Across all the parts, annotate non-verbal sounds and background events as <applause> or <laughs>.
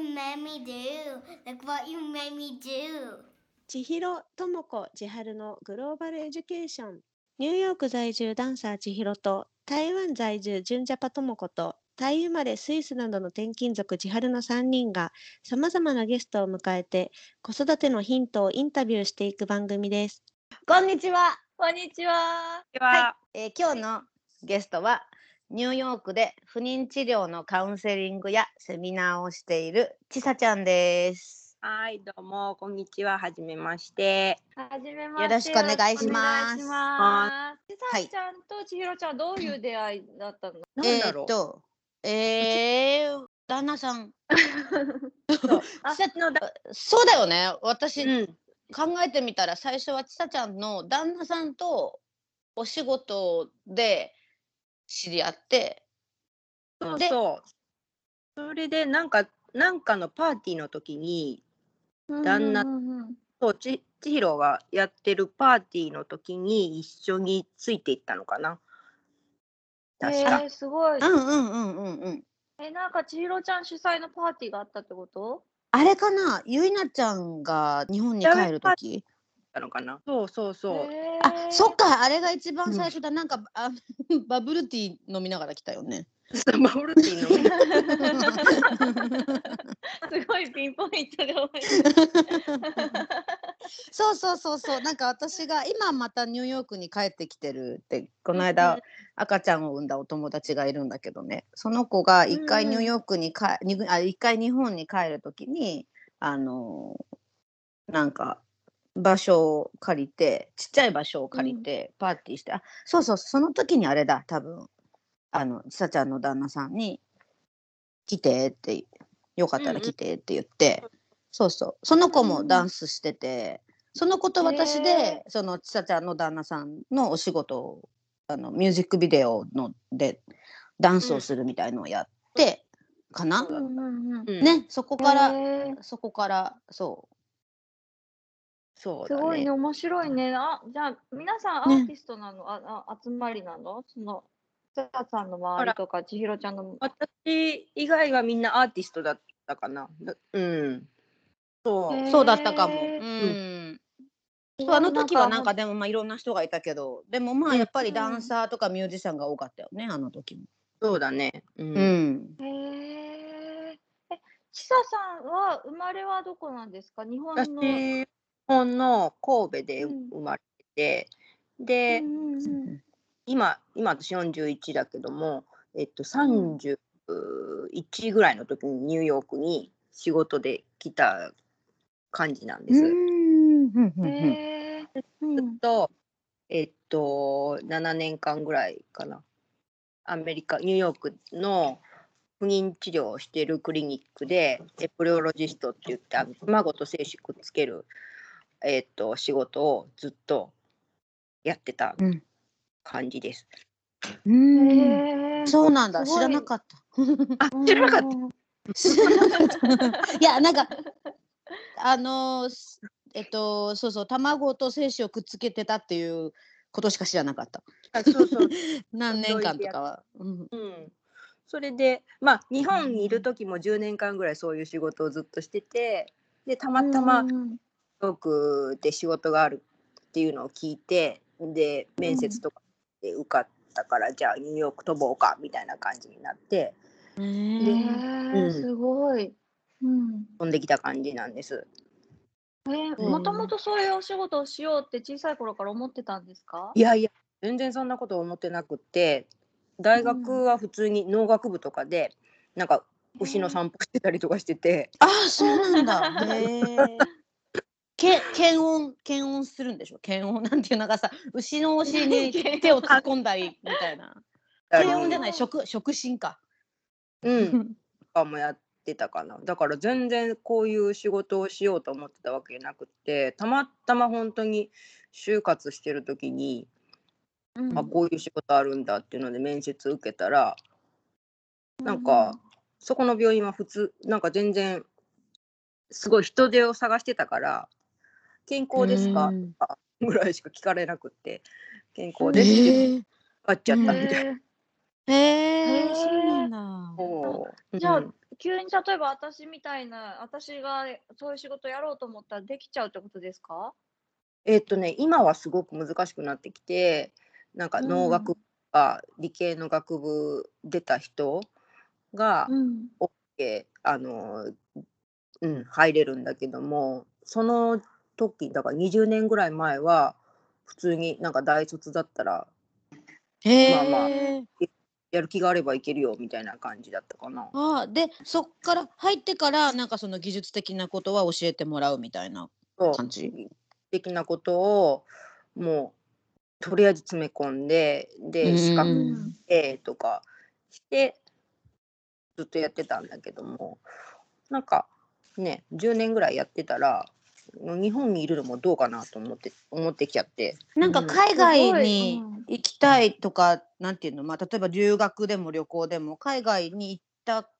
what you made me do? Look what you made me do? 千尋智子千春のグローバルエデュケーションニューヨーク在住ダンサー千尋と台湾在住純ジャパ智子とタイ生まれスイスなどの転勤族千春の3人がさまざまなゲストを迎えて子育てのヒントをインタビューしていく番組です。こんにちは。こんにちは。はい、えー今日のゲストはニューヨークで不妊治療のカウンセリングやセミナーをしているちさちゃんです。はい、どうも、こんにちは。はじめまして。はじめまして。よろしくお願いしますお願いします。ちはいさちゃんと千尋ちゃん、どういう出会いだったの？なんだろう？えーっと、えー、旦那さん。そうだよね。私、うん。考えてみたら最初はちさちゃんの旦那さんとお仕事で知り合ってでそうそう。それで、なんか、なんかのパーティーの時に、旦那うんうんうんそう、ち、ちひろがやってるパーティーの時に一緒についていったのかな。確か。えー、すごい。うんうんうんうんうんえ、なんか千尋ちゃん主催のパーティーがあったってこと？あれかな？ゆいなちゃんが日本に帰る時？たのかな。そうそうそう。えーあそっ。かあれが一番最初だ、なんかあ <laughs> バブルティー飲みながら来たよねバブルティーの。<laughs> すごいピンポイントで。<laughs> そうそうそうそうなんか私が今またニューヨークに帰ってきてるってこの間赤ちゃんを産んだお友達がいるんだけどねその子が一回うんニューヨークにか、にあ一回日本に帰る時にあのなんか場所を借りてちっちゃい場所を借りてパーティーして、あそうそうその時にあれだ多分あのちさちゃんの旦那さんに「来て」って「よかったら来て」って言って、そうそうその子もダンスしてて、その子と私で、へそのちさちゃんの旦那さんのお仕事をあのミュージックビデオのでダンスをするみたいのをやって、かな、うんうんうん。うん。ねそこから、えー。そこからそそうだね。すごいね、面白いね。あ、じゃあ、皆さんアねーティストなの、あ、あ、集まりなの、その。ちささんの周りとか、千尋ちゃんの。私以外はみんなアーティストだったかな。だうん。そう。そうだったかも。うへんーそうあの時はなんかなでもまあいろんな人がいたけどでもまあやっぱりダンサーとかミュージシャンが多かったよねあの時も。そうだね。う。うんん、へえ。え、ちささんは生まれはどこなんですか？日本の。私、日本の神戸でうん。生まれて、で、うんうんうん。今、今私41だけども、えっと、31ぐらいの時にニューヨークに仕事で来た感じなんです。うんずっと、えっと、7年間ぐらいかな。アメリカ、ニューヨークの不妊治療をしているクリニックで、エプリオロジストって言って、あの卵と精子くっつける、えっと、仕事をずっとやってたうん感じです。うんへえ。そうなんだ知らなかった。あ、知らなかった。うん知らなかったいやなんかあのえっとそうそう卵と精子をくっつけてたっていうことしか知らなかった。あそうそう。<laughs> 何年間とかは。うんうん。それで、まあ、日本にいる時も10年間ぐらいそういう仕事をずっとしてて、で、たまたま、ヨークで仕事があるっていうのを聞いてで面接とかで受かったから、じゃあニューヨーク飛ぼうかみたいな感じになってへへーえ、すごい。うん。飛んできた感じなんです。えー、うんもともとそういうお仕事をしようって小さい頃から思ってたんですか？いやいや全然そんなこと思ってなくって大学は普通に農学部とかでなんか牛の散歩してたりとかしてて、あそうなんだ。へえ。<laughs> け検温検温するんでしょ？検温 <laughs> なんていうのがさ牛のお尻に <laughs> 手を突っ込んだりみたいな。検温じゃない触触診か。うん、と <laughs> かもやってたかな。だから全然こういう仕事をしようと思ってたわけじゃなくてたまたま本当に就活してる時に、うん。あこういう仕事あるんだっていうので面接受けたらなんか、そこの病院は普通なんか全然すごい人手を探してたから「健康ですか?」ぐらいしか聞かれなくって「健康です」って。あっちゃったみたいな。へへえ。そうなんだ。じゃあうん急に例えば私みたいな、私がそういう仕事やろうと思ったらできちゃうってことですか？えっとね今はすごく難しくなってきてなんか農学部か理系の学部出た人がうん。OK あの、うん、入れるんだけどもその時だから20年ぐらい前は普通になんか大卒だったらへまあまあえ。やる気があればいけるよみたいな感じだったかな。ああでそっから入ってからなんかその技術的なことは教えてもらうみたいな感じ？的なことをもうとりあえず詰め込んでで資う格んでとかしてずっとやってたんだけどもなんかね10年ぐらいやってたら日本にいるのもどうかなと思って思ってきちゃって。なんかうん海外にうん。行きたいとか、なんていうの？まあ例えば留学でも旅行でも海外に行った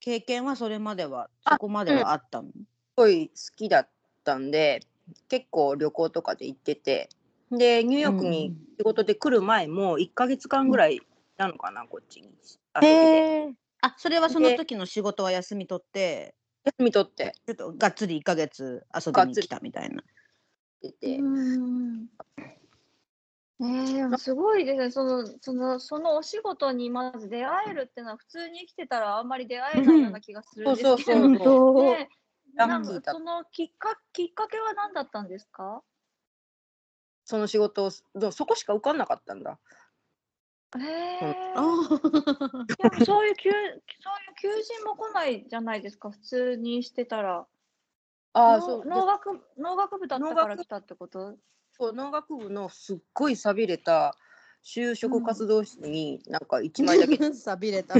経験はそれまではそこまではあったの、すごい好きだったんで結構旅行とかで行ってて。でニューヨークに仕事で来る前も1ヶ月間ぐらいいたのかな、こっちに。へえ。あそれはそので時の仕事は休み取って？休み取って。ちょっとがっつり1ヶ月遊びに来たみたいな。行って。て、うん。えー、すごいですね。その、その、そのお仕事にまず出会えるっていうのは普通に生きてたらあんまり出会えないような気がするんですけど。そうそうそうそう。ねラなんかそのきっかきっかけは何だったんですか？その仕事をどうそこしか受かんなかったんだへえあでもそういう求そういう求人も来ないじゃないですか普通にしてたらのああそうで農学農学部だったから来たってこと？そう農学部のすっごい寂れた就職活動室になんか1枚だけあ。さびれた。っ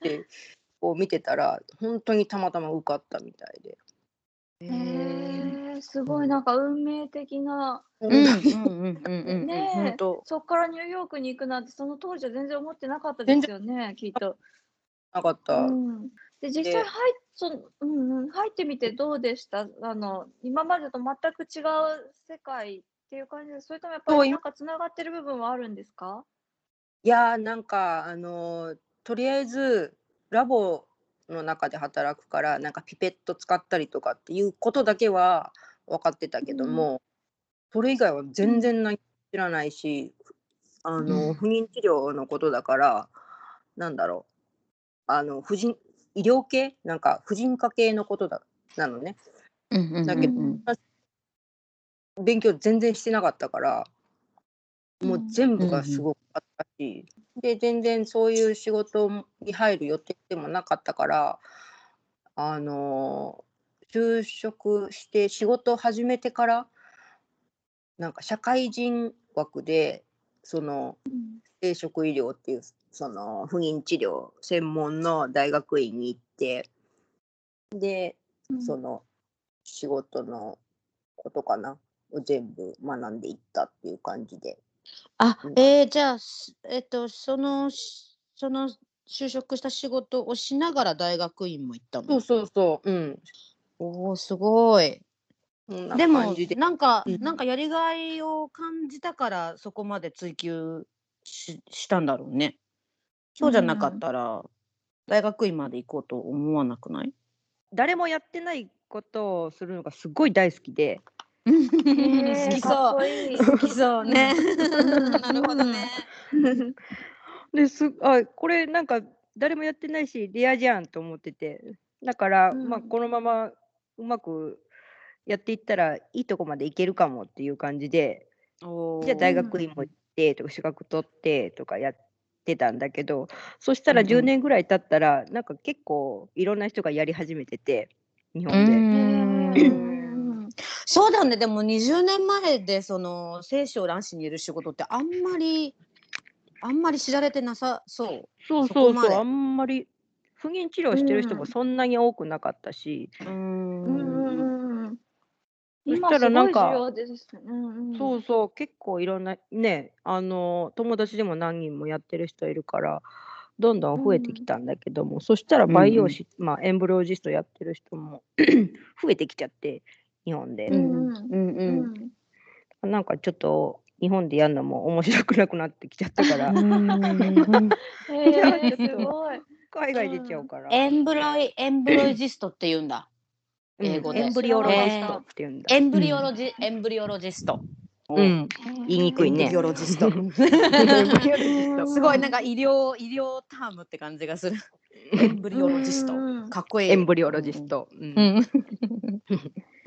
てこう見てたら本当にたまたま受かったみたいで。へえすごいなんか運命的なうんうんうんうんうん。ねえ本当。そっからニューヨークに行くなんてその当時は全然思ってなかったですよねきっと。なかった。うん、で実際で入っそのうんうん、入ってみてどうでした？あの今までと全く違う世界っていう感じでそれともやっぱりなんかつながってる部分はあるんですか？いやーなんかあのーとりあえずラボの中で働くからなんかピペット使ったりとかっていうことだけは分かってたけども、それ以外は全然何も知らないし、あのうん。不妊治療のことだからなんだろう。あの婦人医療系？なんか婦人科系のことだなのね。うんうんうんだけどうん勉強全然してなかったからもう全部がすごくあったし、で全然そういう仕事に入る予定でもなかったからあの就職して仕事を始めてからなんか社会人枠でその生殖医療っていうその不妊治療専門の大学院に行ってでその仕事のことかなを全部学んでいったっていう感じで。あうん、えー、じゃあ、すえっと、その、しその就職した仕事をしながら大学院も行ったの？そうそうそう。うん。おお、すごい。こんなでも感じで。なんか、うんなんかやりがいを感じたからそこまで追求ししたんだろうね。そうじゃなかったら、大学院まで行こうと思わなくない？誰もやってないことをするのがすごい大好きで、へ好きそう。こいい好きそうね。うん。なるほどね。ですあこれなんか誰もやってないしレアじゃんと思ってて。だから、うん。まあ、このままうまくやっていったらいいとこまでいけるかもっていう感じでおじゃあ大学院も行ってとか資格取ってとかやってたんだけどそしたらうんうん。10年ぐらい経ったら、なんか結構いろんな人がやり始めてて日う本で。そうだね。でも20年前でその精子を卵子に入れる仕事ってあんまりあんまり知られてなさそう。そうそうそう。あんまり不妊治療してる人うん。もそんなに多くなかったし、うん。うん。んうんそし今たらなんか。うんうん。そうそう。結構いろんなねあの友達でも何人もやってる人いるからどんどん増えてきたんだけども、そしたら培養士、まあ、エンブロジストやってる人も <clears throat> 増えてきちゃって日本で、うんうんうんうんうんなんかちょっと日本でやるのも面白くなくなってきちゃったから。<laughs> <laughs> 海外出ちゃうから。エンブロイエンブロイジストって言うんだ。うん英語でエンブリオロジストって言うんだ。エンブリオロジ、エンブリオロジスト。うん。言いにくいねエンブリオロジスト。エンブリオロジスト <laughs> すごいなんか医療医療タームって感じがする。エンブリオロジスト。うんかっこいい。エンブリオロジスト。うんうん。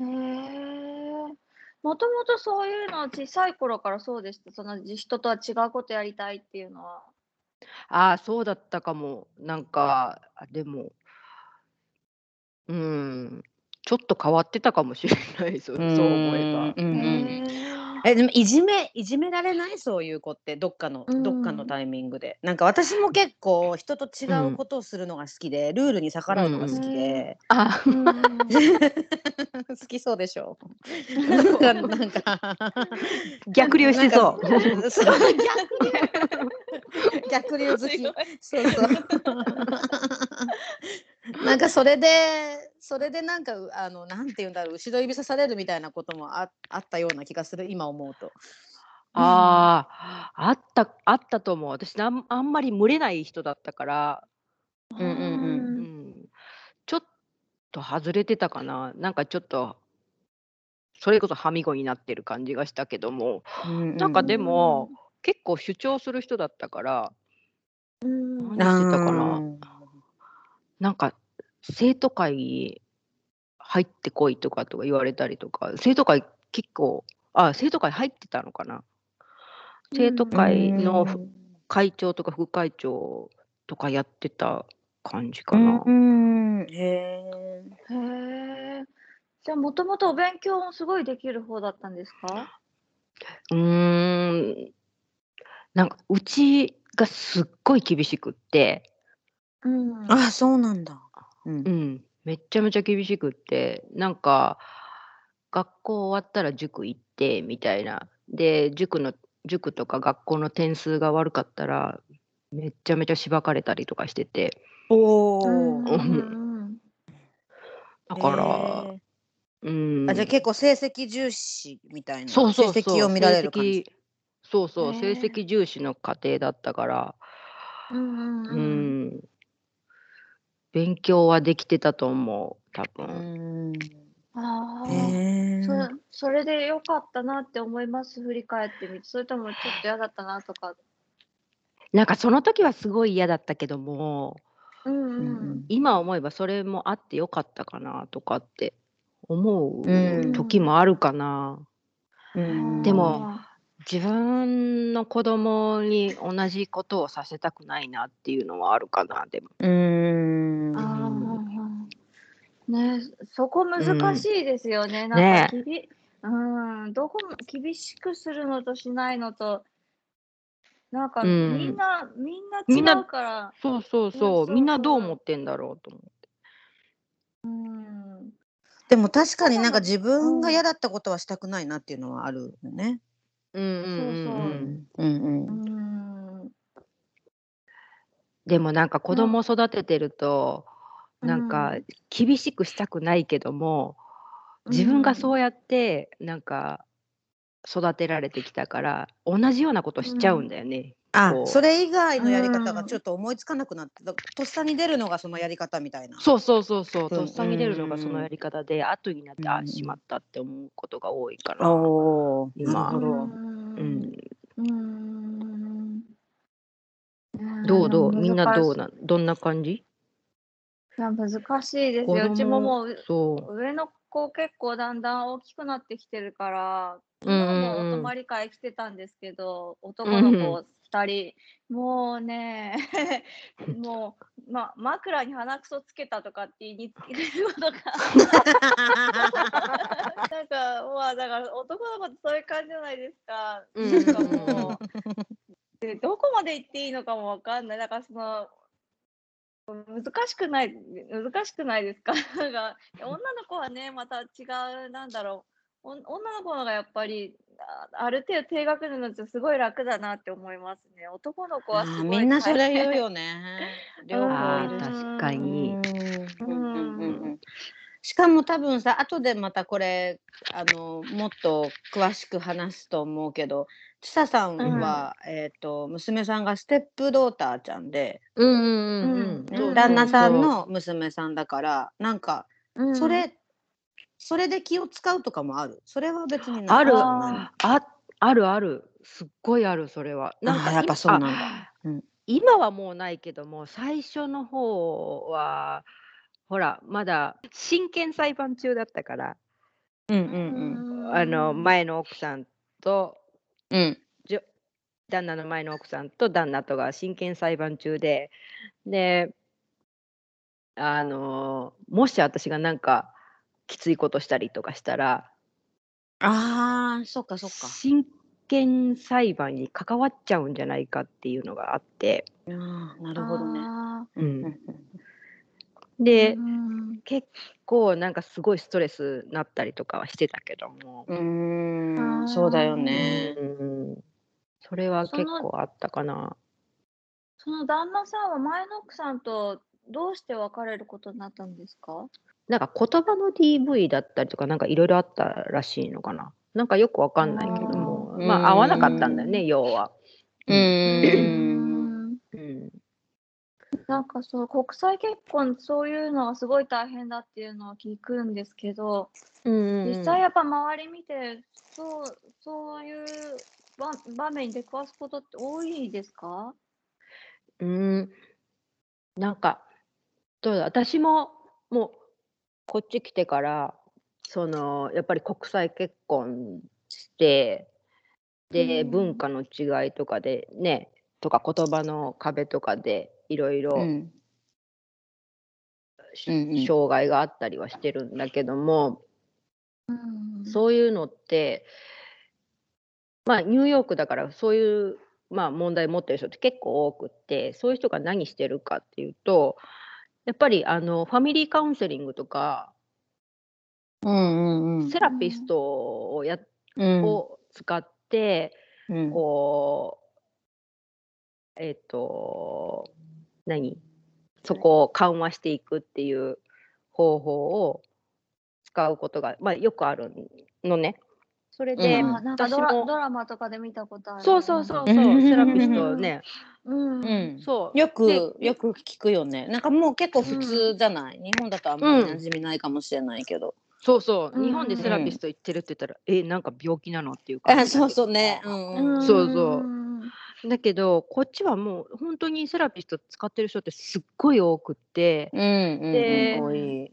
へえ。もともとそういうのは小さい頃からそうでした。その人とは違うことやりたいっていうのは。ああ、そうだったかも。なんか、あでも、うん、ちょっと変わってたかもしれない、そうそう思えば。うんうんへえでもいじめいじめられない？そういう子ってどっかの、うん。どっかのタイミングで。なんか私も結構人と違うことをするのが好きで、ルールに逆らうのが好きで、<laughs> 好きそうでしょ？なんか <laughs> なんか。逆流してそう。逆流。好き。そうそう <laughs> <laughs> なんかそれでそれでなんかうあのなんて言うんだろう後ろ指さされるみたいなこともああったような気がする今思うと。ああ、あった、あったと思う。私なん、あんまり群れない人だったから、うんうんうんうん、ちょっと外れてたかな。なんかちょっと、それこそはみごになってる感じがしたけども、なんかでも、結構主張する人だったから、うん。何してたかな。うんなんか生徒会に入ってこいとかとか言われたりとか生徒会結構あ生徒会入ってたのかな？生徒会のふ会長とか副会長とかやってた感じかな。うんへえ。へえ。じゃあもともとお勉強もすごいできる方だったんですか？うーんなんかうちがすっごい厳しくって、うん。あそうなんだ。うん。うん、めっちゃめちゃ厳しくってなんか学校終わったら塾行ってみたいな。で塾の塾とか学校の点数が悪かったらめっちゃめちゃしばかれたりとかしてて。おうんお。うん。だから、へうん。ーあじゃあ結構成績重視みたいな。そうそうそう。成績を見られる感じ。そうそう、成績重視の家庭だったから、うんうんううんん、勉強はできてたと思う多う分。ん。ああ。へえ。そそれで良かったなって思います振り返ってみてそれともちょっと嫌だったなとかなんかその時はすごい嫌だったけどもうんううんん今思えばそれもあってよかったかなとかって思うんう時もあるかな。うんでも自分の子供に同じことをさせたくないなっていうのはあるかなでも。うん。ねそこ難しいですよね、なんねかきび、うん。どこも厳しくするのとしないのと。なんかうん。みんな、みんみんなな違うから。そうそうそそううそう。みんなどう思ってんだろうと思って。うん。でも確かになんか自分が嫌だったことはしたくないなっていうのはあるよね。うんうんうん。そうそう。うんうん。うん。でもなんか子供育ててると、なんか厳しくしたくないけども、自分がそうやってなんか育てられてきたから同じようなことしちゃうんだよね。あそれ以外のやり方がうん。ちょっと思いつかなくなって、だとっさに出るのがそのやり方みたいな。そうそうそうそう、うん。とっさに出るのがそのやり方で、後になって、あうん。しまったって思うことが多いから。おお、今。なるほど。うん、うん。どうどう？みんなどうなどんな感じ？いや難しいです子よ。うちももうそう。上の子結構だんだん大きくなってきてるから、昨うんうんうん。日もお泊まり会来てたんですけど、男の子2人、もうね、<laughs> もう、ま、枕に鼻くそつけたとかって言いにつけることが、<laughs> なんか、まあ、だから男の子ってそういう感じじゃないですか。うん。なんかもう、でどこまで行っていいのかもわかんない。だからその、難しくない、難しくないです <laughs> か？女の子はね、また違う、なんだろう、お女の子の方がやっぱり、あある程度低学年のうちすごい楽だなって思いますね。男の子はあすごいーみんなそれ言うよね。両方いるし。確かに。しかも多分さ後でまたこれあのもっと詳しく話すと思うけどちささんは、えっ、と娘さんがステップドーターちゃんで、うんうんうん旦那さんの娘さんだからなんかうんそれ、それで気を使うとかもある？それは別になある。あああるある。すっごいあるそれは。なんかやっぱそうなんだ。今はもうないけども最初の方はほらまだ真剣裁判中だったからうんうん。あの前の奥さんとうん旦那の前の奥さんと旦那とが真剣裁判中でであのもし私がなんかきついことしたりとかしたらああそっかそっか。真剣裁判に関わっちゃうんじゃないかっていうのがあって、あーなるほどね。あううんでうん。結構なんかすごいストレスなったりとかはしてたけども、うーん。そうだよね。うんそれは結構あったかな。その旦那さんは前の奥さんとどうして別れることになったんですか？なんか言葉の DV だったりとかなんかいろいろあったらしいのかな。なんかよくわかんないけども、うん。まあ合わなかったんだよね、要は。うん、なんかそう国際結婚そういうのがすごい大変だっていうのを聞くんですけど、実際やっぱ周り見てそうそういう場場面に出くわすことって多いですか？うん、なんかどうだ私ももうこっち来てからそのやっぱり国際結婚してで、うん。文化の違いとかでねとか言葉の壁とかでいろいろ障害があったりはしてるんだけども、うん。そういうのってまあニューヨークだからそういう、まあ、問題持ってる人って結構多くってそういう人が何してるかっていうとやっぱりあのファミリーカウンセリングとかうんうんうん。セラピストをや、うん。を使ってうん。こうえっ、と何？そこを緩和していくっていう方法を使うことが、まあ、よくあるのね。それで、うんあなんか私ドラもドラマとかで見たことある。そうそうそうそう、うんセラピストね、うん。うんそう。よくでよく聞くよね。なんかもう結構普通じゃない？日本だとあんまり馴染みないかもしれないけど。そうそう、うん日本でセラピスト行ってるって言ったら、え、なんか病気なの？っていうか。あそうそうね。うんうんんそうそうだけど、こっちはもう本当にセラピスト使ってる人ってすっごい多くって、うんうんで。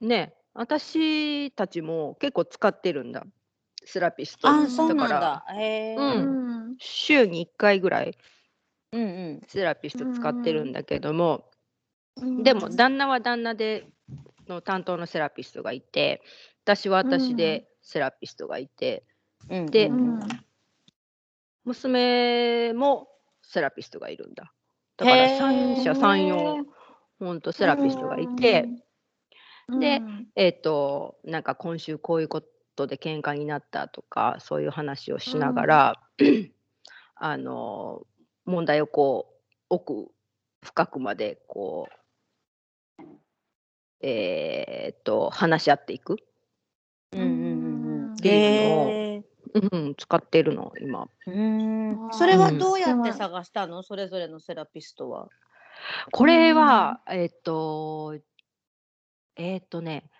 ね、私たちも結構使ってるんだ、セラピスト。あそうなんから。ううんん。週に1回ぐらいうんうんセラピスト使ってるんだけども、うんでも旦那は旦那での担当のセラピストがいて私は私でセラピストがいて、うんでうん娘もセラピストがいるんだ。だから三者三様ほんとセラピストがいて、でえっ、となんか今週こういうことで喧嘩になったとかそういう話をしながら、あの問題をこう奥深くまでこうえっ、と話し合っていく、うんうんうんうん。っていうのを。うん、使ってるの今。うんそれはどうやって探したの？それぞれのセラピストは。これはえっ、とえっ、とね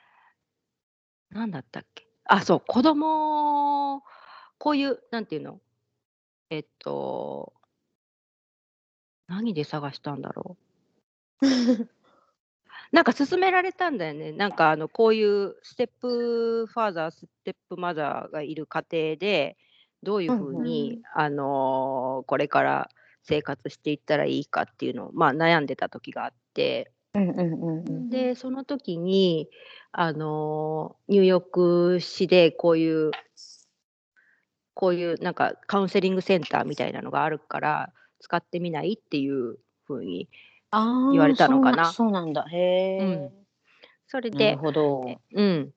何だったっけ？あそう子供こういうなんていうの？えっ、と何で探したんだろう？<laughs> なんか勧められたんだよね。なんかあのこういうステップファーザー、ステップマザーがいる家庭でどういうふうに、あのーこれから生活していったらいいかっていうのを、まあ、悩んでた時があってうんうんうんうん。でその時に、あのーニューヨーク市でこういうこういうなんかカウンセリングセンターみたいなのがあるから使ってみないっていうふうにああ言われたのかな？そうなんだ。へえ。うんそれなでるほど。うん。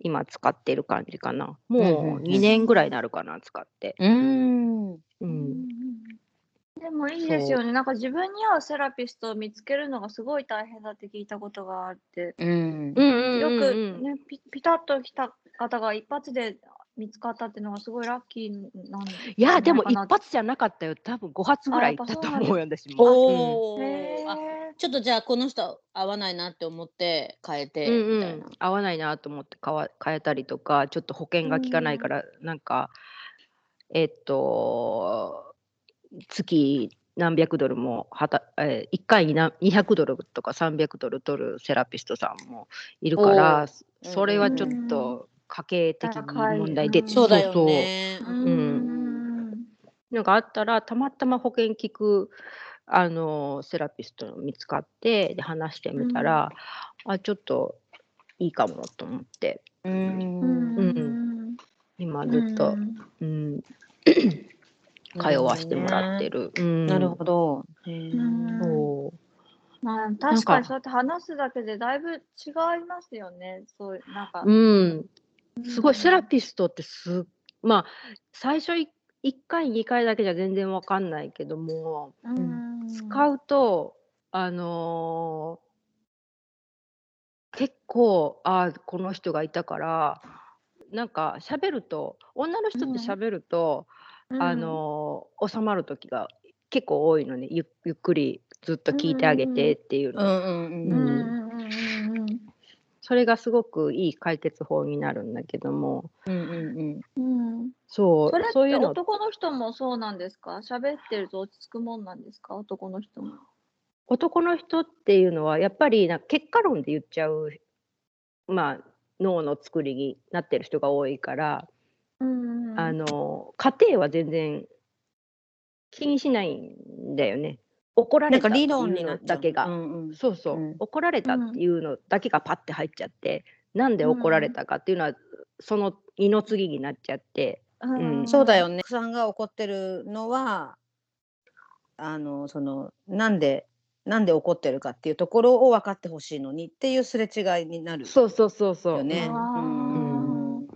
今使ってる感じかな。もううん2年ぐらいになるかな、使って。うーん。うん。でもいいですよね。なんか自分に合うセラピストを見つけるのがすごい大変だって聞いたことがあって、うん。うんうんようんうんくね、ピピタッと来た方が一発で見つかったっていうのがすごいラッキーなんいやでも一発じゃなかったよ。多分5発ぐらい行ったと思うよ私も。おーへあーちょっとじゃあこの人合わないなって思って変えてうんうみたいな。ん、合わないなと思って変わ変えたりとかちょっと保険が効かないからなんかえっと月何百ドルもはた、えー、1回にな200ドルとか300ドル取るセラピストさんもいるからそれはちょっと家計的に高い問題で、うんそうだよそうね。う。ん。ん。なんかあったらたまたま保険聞くあのセラピスト見つかってで話してみたら、あちょっといいかもと思って。う。うん。ん今ずっと、うん。通わせてもらってる。うん。なるほど。へうーん。そう。まあなん確かかにそうやって話すだけでだいぶ違いますよね。そういうなんか。うん、すごいセラピストってすまあ最初い1回2回だけじゃ全然わかんないけどもうん。使うとあのー結構あこの人がいたからなんか喋ると女の人って喋ると、あのー収まる時が結構多いのね。ゆゆっくりずっと聞いてあげてっていうの、それがすごくいい解決法になるんだけども。うんうんうん。うんそうそれって男の人もそうなんですか？喋ってると落ち着くもんなんですか？男の人も。男の人っていうのはやっぱりな結果論で言っちゃう、まあ、脳の作りになってる人が多いから、うん。あの家庭は全然気にしないんだよね。怒らなんか理れたっていう。の論になだけが、うんうん。そうそう、うん。怒られたっていうのだけがパッて入っちゃって、なんで怒られたかっていうのは、その二の次になっちゃって、うん。そうだよね。奥さんが怒ってるのは、あの、その、なんで、なんで怒ってるかっていうところを分かってほしいのにっていうすれ違いになるそうそうそうそう。よね。うん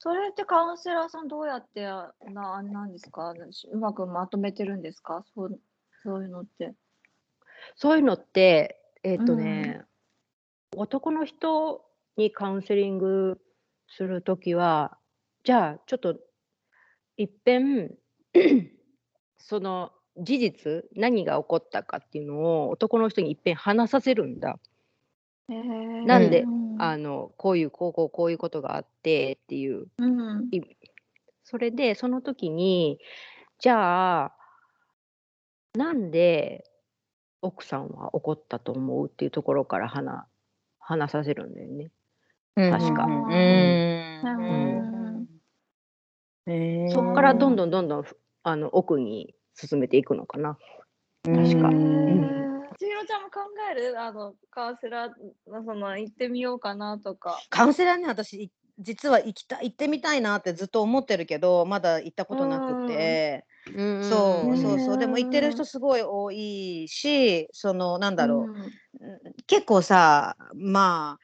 それってカウンセラーさんどうやってななんですか？うまくまとめてるんですか？そうそういうのって。そういうのって、えっ、とね、男の人にカウンセリングするときは、じゃあちょっといっぺんその事実何が起こったかっていうのを男の人にいっぺん話させるんだ。なんであのこういうこうこうこういうことがあってっていう。うん。それでその時にじゃあなんで奥さんは怒ったと思うっていうところから話話させるんだよね。確かうん。うんうんへーそこからどんどんどんどんふあの奥に進めていくのかな。確か千尋ちゃんも考えるあのカウンセラーのその行ってみようかなとか。カウンセラーね、私、い実は行きた行ってみたいなってずっと思ってるけど、まだ行ったことなくて、そうそうそう、でも行ってる人すごい多いし、その、なんだろう、うん。結構さま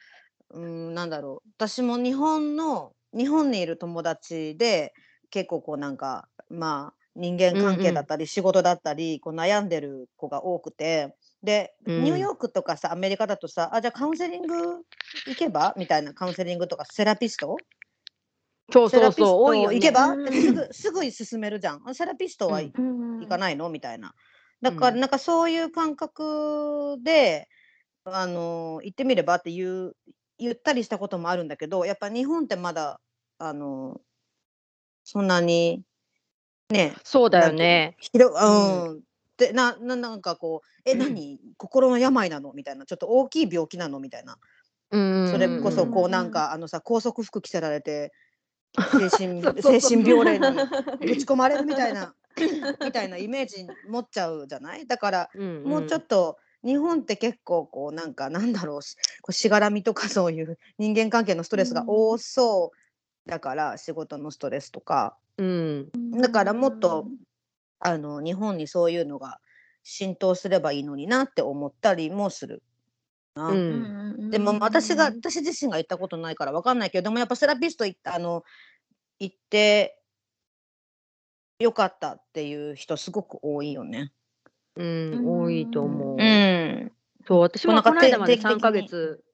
あ、うん、なんだろう。私も日本の日本にいる友達で結構こうなんかまあ人間関係だったり仕事だったり、こう悩んでる子が多くて。で、うん。ニューヨークとかさアメリカだとさあじゃあカウンセリング行けば？みたいなカウンセリングとかセラピストそうそうセラピストそう多いよ、ね。行けば、すぐすぐ進めるじゃん。あセラピストは行かないの？みたいな。だからうん。なんかそういう感覚で、あの行ってみればって言う言ったりしたこともあるんだけどやっぱ日本ってまだあのそんなにねそうだよね。広ううん、でなななんかこう「え何？心の病なの?」みたいな。ちょっと大きい病気なの？みたいな。うんそれこそこううんなんかあのさ高速服着せられて精神 <laughs> 精神病例に <laughs> ぶち込まれるみたいなみたいなイメージ持っちゃうじゃない？だからうん。もうちょっと日本って結構こうなんかなんだろうしこうしがらみとかそういう人間関係のストレスが多そうだから仕事のストレスとか。うん。だからもっとあの日本にそういうのが浸透すればいいのになって思ったりもするな。うんでも私が私自身が行ったことないからわかんないけどでもやっぱセラピスト行ったあの行ってよかったっていう人すごく多いよね。うん多いと思う。ん。そう私もなんかこの間まで3定期的にヶ月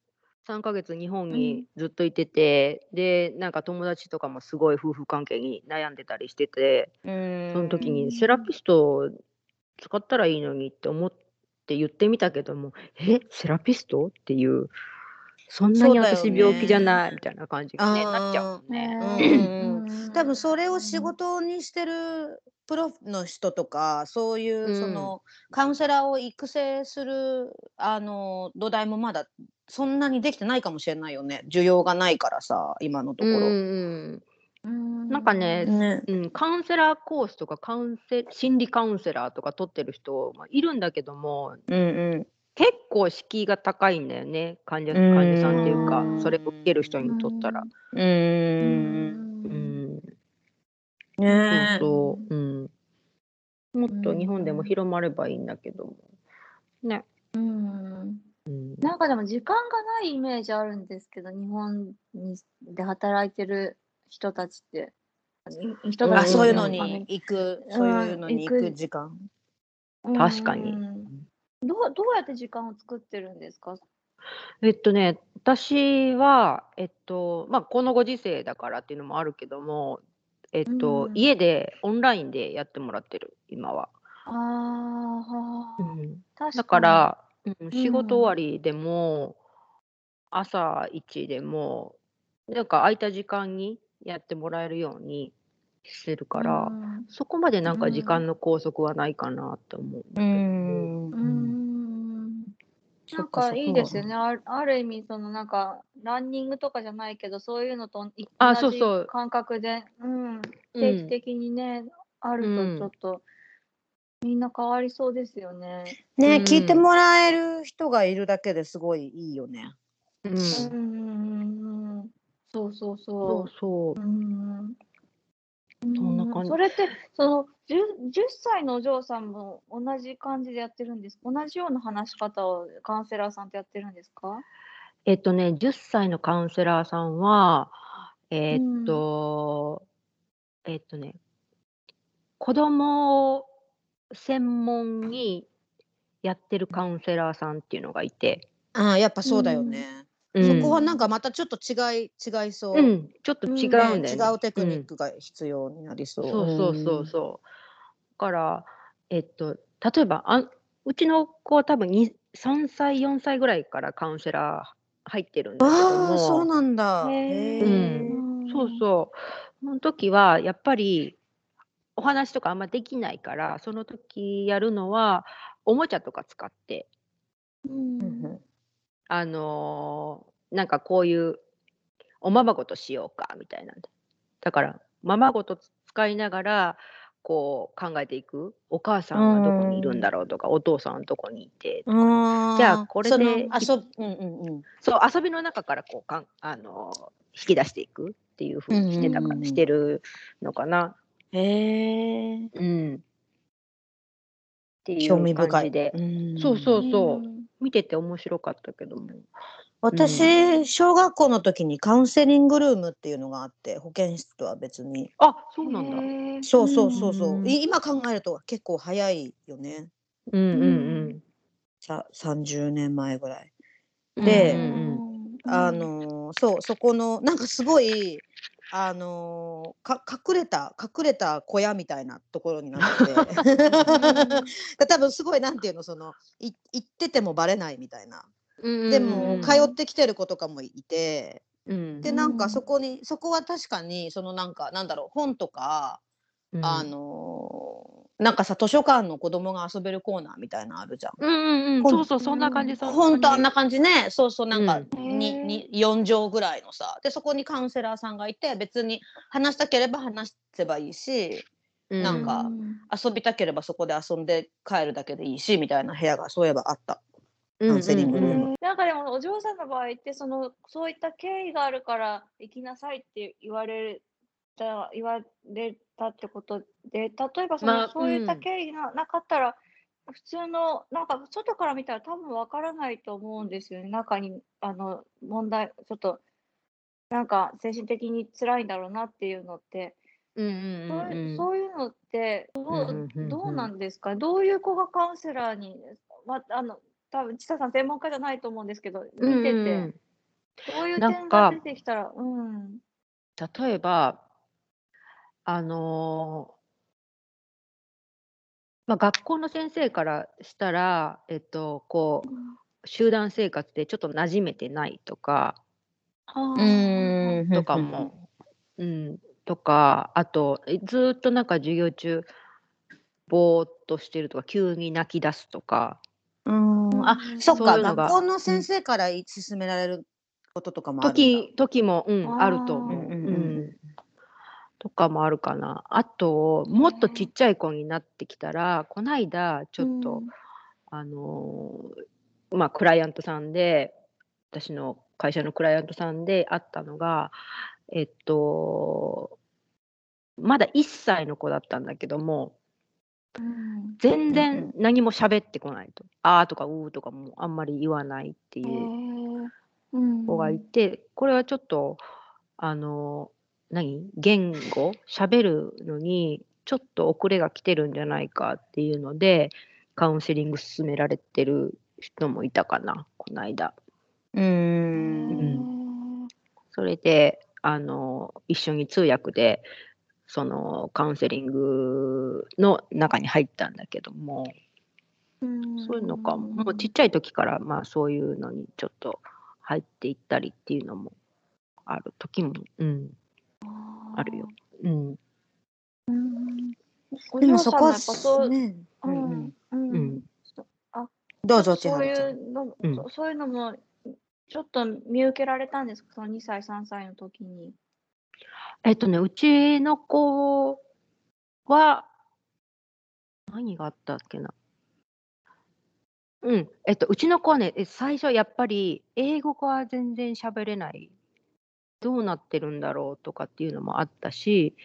3ヶ月日本にずっといてて、でなんか友達とかもすごい夫婦関係に悩んでたりしててそのその時にセラピスト使ったらいいのにって思って言ってみたけどもえセラピスト？っていうそんなに私病気じゃないみたいな感じに、ねなっちゃう。もんね。うんうん。多分それを仕事にしてるプロの人とかそういううん。そのカウンセラーを育成するあの土台もまだそんなにできてないかもしれないよね。需要がないからさ今のところ。うんうん。なんかねね。うん、カウンセラーコースとかカウンセ心理カウンセラーとか取ってる人、まあ、いるんだけどもうんうん。結構敷居が高いんだよね患者うん患者さんっていうかそれを受ける人にとったら。うーんうんねそうそう、うん。もっと日本でも広まればいいんだけども。ね。うん。うん、なんかでも時間がないイメージあるんですけど、日本にで働いてる人たちって。い人たちあそういうのあに行くそういうのに行く時間。確かに。うん。どうどうやって時間を作ってるんですか？えっとね、私は、えっと、まあ、このご時世だからっていうのもあるけども、えっと、うん。家でオンラインでやってもらってる、今は。あー。はーうん、確かに。だから、うん、仕事終わりでも、朝一でも、なんか空いた時間にやってもらえるようにしてるから、うん。そこまでなんか時うん間の拘束はないかなって思ううど。ん。うーん。なんかいいですよね。あるある意味、そのなんか、ランニングとかじゃないけど、そういうのと同じそうそう。感覚で、うん、う定期ん的にね、あるうん。とちょっと、みんな変わりそうですよね。ね、うん。聞いてもらえる人がいるだけですごいいいよね。うん。うん、そうそうそそうそう。う。うん。そんな感じ。それって、その 10, 10歳のお嬢さんも同じ感じでやってるんですか？同じような話し方をカウンセラーさんってやってるんですか？えっとね、10歳のカウンセラーさんは、えーっと、えっとね、子供専門にやってるカウンセラーさんっていうのがいて、ああやっぱそうだよね。うんそこはなんかまたちょっと違い違いそう。うん、ちょっと違うんだよね。ね違うテクニッうんクが必要になりそう。そうそうそうそう。だから、えっと、例えばあん、うちの子は多分に3歳、4歳ぐらいからカウンセラー入ってるんだけどあそうなんだ。うえんそうそう。その時は、やっぱり、お話とかあんまできないから、その時やるのは、おもちゃとか使って、うんうんあのーなんかこういう、おままごとしようか、みたいなんで。だから、ままごと使いながら、こう考えていく。お母さんはどこにいるんだろうとか、お父さんはどこにいて。うん。じゃあこれで遊ぶうんうんうん。そう、遊びの中からこうかん、あのー引き出していくっていうふうにしてたか、うんうんうんしてるのかな。へえ。うん。ってい興味う感深い。じで。うんそうそうそう。見てて面白かったけども。私、小学校の時にカウンセリングルームっていうのがあって保健室とは別に。あ、そうなんだ。そうそうそうそう、うん。い今考えると結構早いよね。うんうんさ30年前ぐらい。うん。でうんうん。あのーそうそこのなんかすごいあのーか隠れた隠れた小屋みたいなところになってて。<laughs> <laughs> 多分すごいなんていうのそのい行っててもバレないみたいな。うん。でも通ってきてる子とかもいて。うん。でなんかそこにそこは確かにそのなんかなんだろう本とか、うん。あのーなんかさ図書館の子供が遊べるコーナーみたいなのあるじゃん。うんうんうん。そうそう、そんな感じ。本当あんな感感じねそうそうなんかうんに、に4畳ぐらいのさでそこにカウンセラーさんがいて別に話したければ話せばいいしじ。なんか遊びたければそこで遊んで帰るだけでいいしみたいな部屋がそういえばあった。うん、カウンセリングルームうんうんなんかでもお嬢さんの場合ってそのそういった経緯があるから行きなさいって言われた言われたってことで例えばその、まあそういったうん経緯がなかったら、普通のなんか外から見たら多分わからないと思うんですよね。中にあの問題ちょっとなんか精神的に辛いんだろうなっていうのって、うんうううんうん。そういうのってどう,、うんうんうんうん。どうなんですか？どういう子がカウンセラーに、ま、あの多分千田さん専門家じゃないと思うんですけど見てて。うんうん。そういう点が出てきたら、うん。例えば、あのーまあ、学校の先生からしたら、えっと、こう集団生活でちょっと馴染めてないとか、はうーん。とかも、<laughs> うん、とか、あと、えずーっとなんか授業中、ぼーっとしてるとか、急に泣き出すとか、うん。あ、うんそっか。そういう学校の先生から勧められることとかもあるんだ。時時も、うん、あると思う。うんうんうんうんとかもあるかな。あと、もっとちっちゃい子になってきたら、こないだ、ちょっと、あのーまあ、クライアントさんで、私の会社のクライアントさんであったのが、えっと、まだ1歳の子だったんだけども、うん。全然何も喋ってこないと。あーとかうーとかもあんまり言わないっていううん。子がいて、これはちょっと、あの、何？言語？喋るのにちょっと遅れが来てるんじゃないかっていうので、カウンセリング進められてる人もいたかな、この間。うーん。それで、あの、一緒に通訳で、そのカウンセリングの中に入ったんだけども、そういうのかも、もうちっちゃい時から、まあそういうのにちょっと入っていったりっていうのもある時も、うん、あるよ。うん。おでも嬢さんもやそこはっぱそう、ね。ううんうんん、ううんん。どうぞ、千そうい。うの、うんそそういうのもちょっと見受けられたんですか？その2歳、3歳の時に。えっとね、うちの子は、何があったっけな？うん、えっと、うちの子はね、え最初やっぱり英語が全然喋れない。どうなってるんだろうとかっていうのもあったし、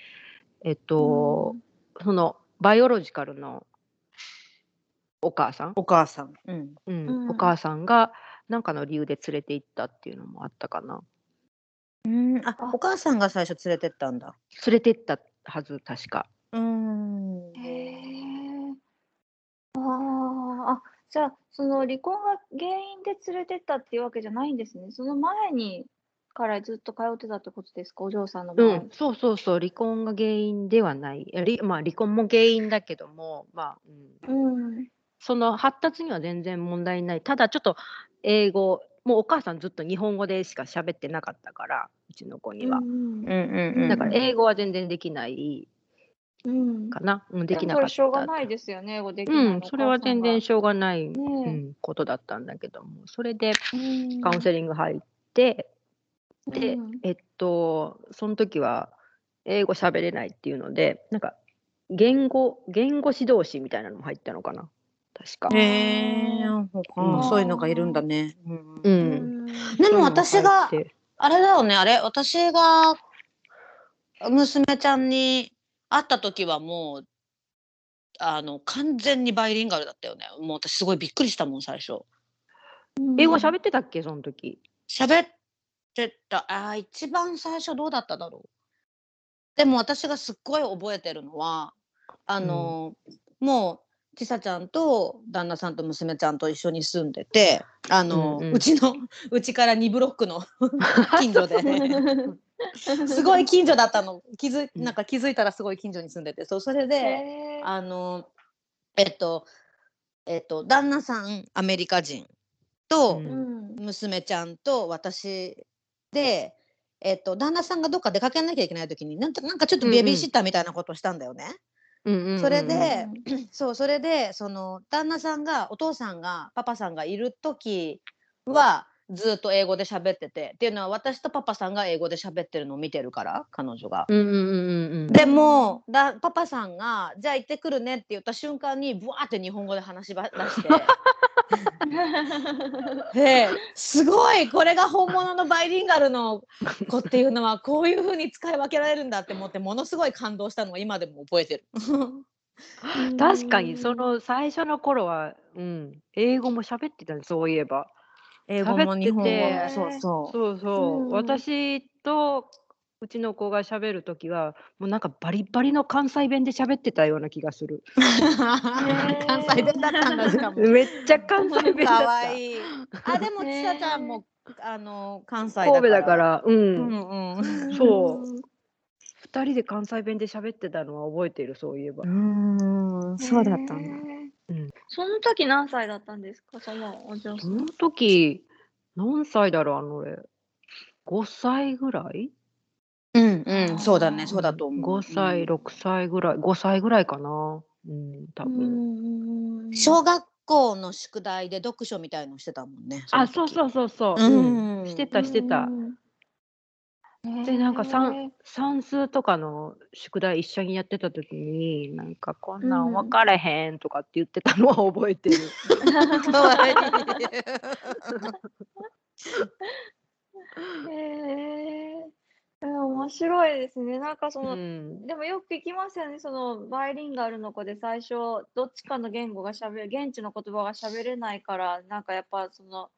えっと、そのバイオロジカルのお母さん、お母さん。うん。うんうんお母さんが何かの理由で連れて行ったっていうのもあったかな。うん。ああ、お母さんが最初連れてったんだ。連れて行ったはず、確か。うーん。へえ。あーあ、じゃあ、その離婚が原因で連れてったっていうわけじゃないんですね。その前にからずっと通ってたってことですか、お嬢さんの場合。うん、そうそうそう、離婚が原因ではない。いやりまあ、離婚も原因だけども、まあ、うん、うん。その発達には全然問題ない。ただちょっと英語、もうお母さんずっと日本語でしか喋ってなかったから、うちの子には。うんうん。だから英語は全然できないうん。かな。うん、できなそかった。れしょうがないですよね、英語できないのうん、それは全然しょうがない、ねえうん、ことだったんだけども、それでうんカウンセリング入って、で、うんえっと、その時は英語喋れないっていうので、なんか言語、言語指導士みたいなのも入ったのかな、確か。へえ、他うんそういうのがいるんだね。うんう。うんんでも私があれだよね、あれ、私が娘ちゃんに会った時はもう、あの、完全にバイリンガルだったよね。もう私すごいびっくりしたもん、最初。英語喋ってたっけ、その時？喋ってた、あー一番最初どうだっただろう。でも私がすっごい覚えてるのは、あの、もう、ちさちゃんと旦那さんと娘ちゃんと一緒に住んでて、あの、うんううん。ちの、<laughs> うちから2ブロックの <laughs> 近所で、<laughs> すごい近所だったの。気づなんか気づいたらすごい近所に住んでて、そう、それで、あの、えっと、えっと、旦那さん、アメリカ人と、うん。うん。娘ちゃんと私で、えっと、旦那さんがどっか出かけなきゃいけない時になんかなんかちょっとベビーシッターみたいなことをしたんだよね。うんうんうんうんそれで、そうそれでその旦那さんがお父さんがパパさんがいる時はずっと英語で喋っててっていうのは私とパパさんが英語で喋ってるのを見てるから彼女が。うんうんうんうんうん。でもだパパさんが「じゃあ行ってくるね」って言った瞬間にブワーって日本語で話しば出して。<laughs> ですごいこれが本物のバイリンガルの子っていうのはこういう風に使い分けられるんだって思ってものすごい感動したのを今でも覚えてる。<laughs> 確かに、その最初の頃は、うん、英語も喋ってたね、そういえば。英語も日本語喋ってもそうそう。そうそう、うん私とうちの子が喋るときは、もうなんかバリバリの関西弁で喋ってたような気がする。<laughs> 関西弁だったんだしかも。めっちゃ関西弁だった。かわいい。あでもちさちゃんもあの関西だから。神戸だから、う、うんんうん。そう。二人で関西弁で喋ってたのは覚えてる、そういえば。うーん、そうだったんだ。うんその時何歳だったんですか？そのお嬢さん。その時、何歳だろう、あの俺。5歳ぐらい？うんうん、そうだね、そうだと思う。5歳、うん6歳ぐらい、5歳ぐらいかな。うん、多う分。ん小学校の宿題で読書みたいのしてたもんね。あ、そうそうそうそう。うんうんしてた、してた。で、なんか算算数とかの宿題一緒にやってた時に、なんかこんなん分かれへんとかって言ってたのは <laughs> 覚えてる。かわいい。<laughs> <laughs> へえー、面白いですね。なんかその、うん、でもよく聞きますよね。そのバイリンガルの子で最初どっちかの言語がしゃべる現地の言葉がしゃべれないからなんかやっぱその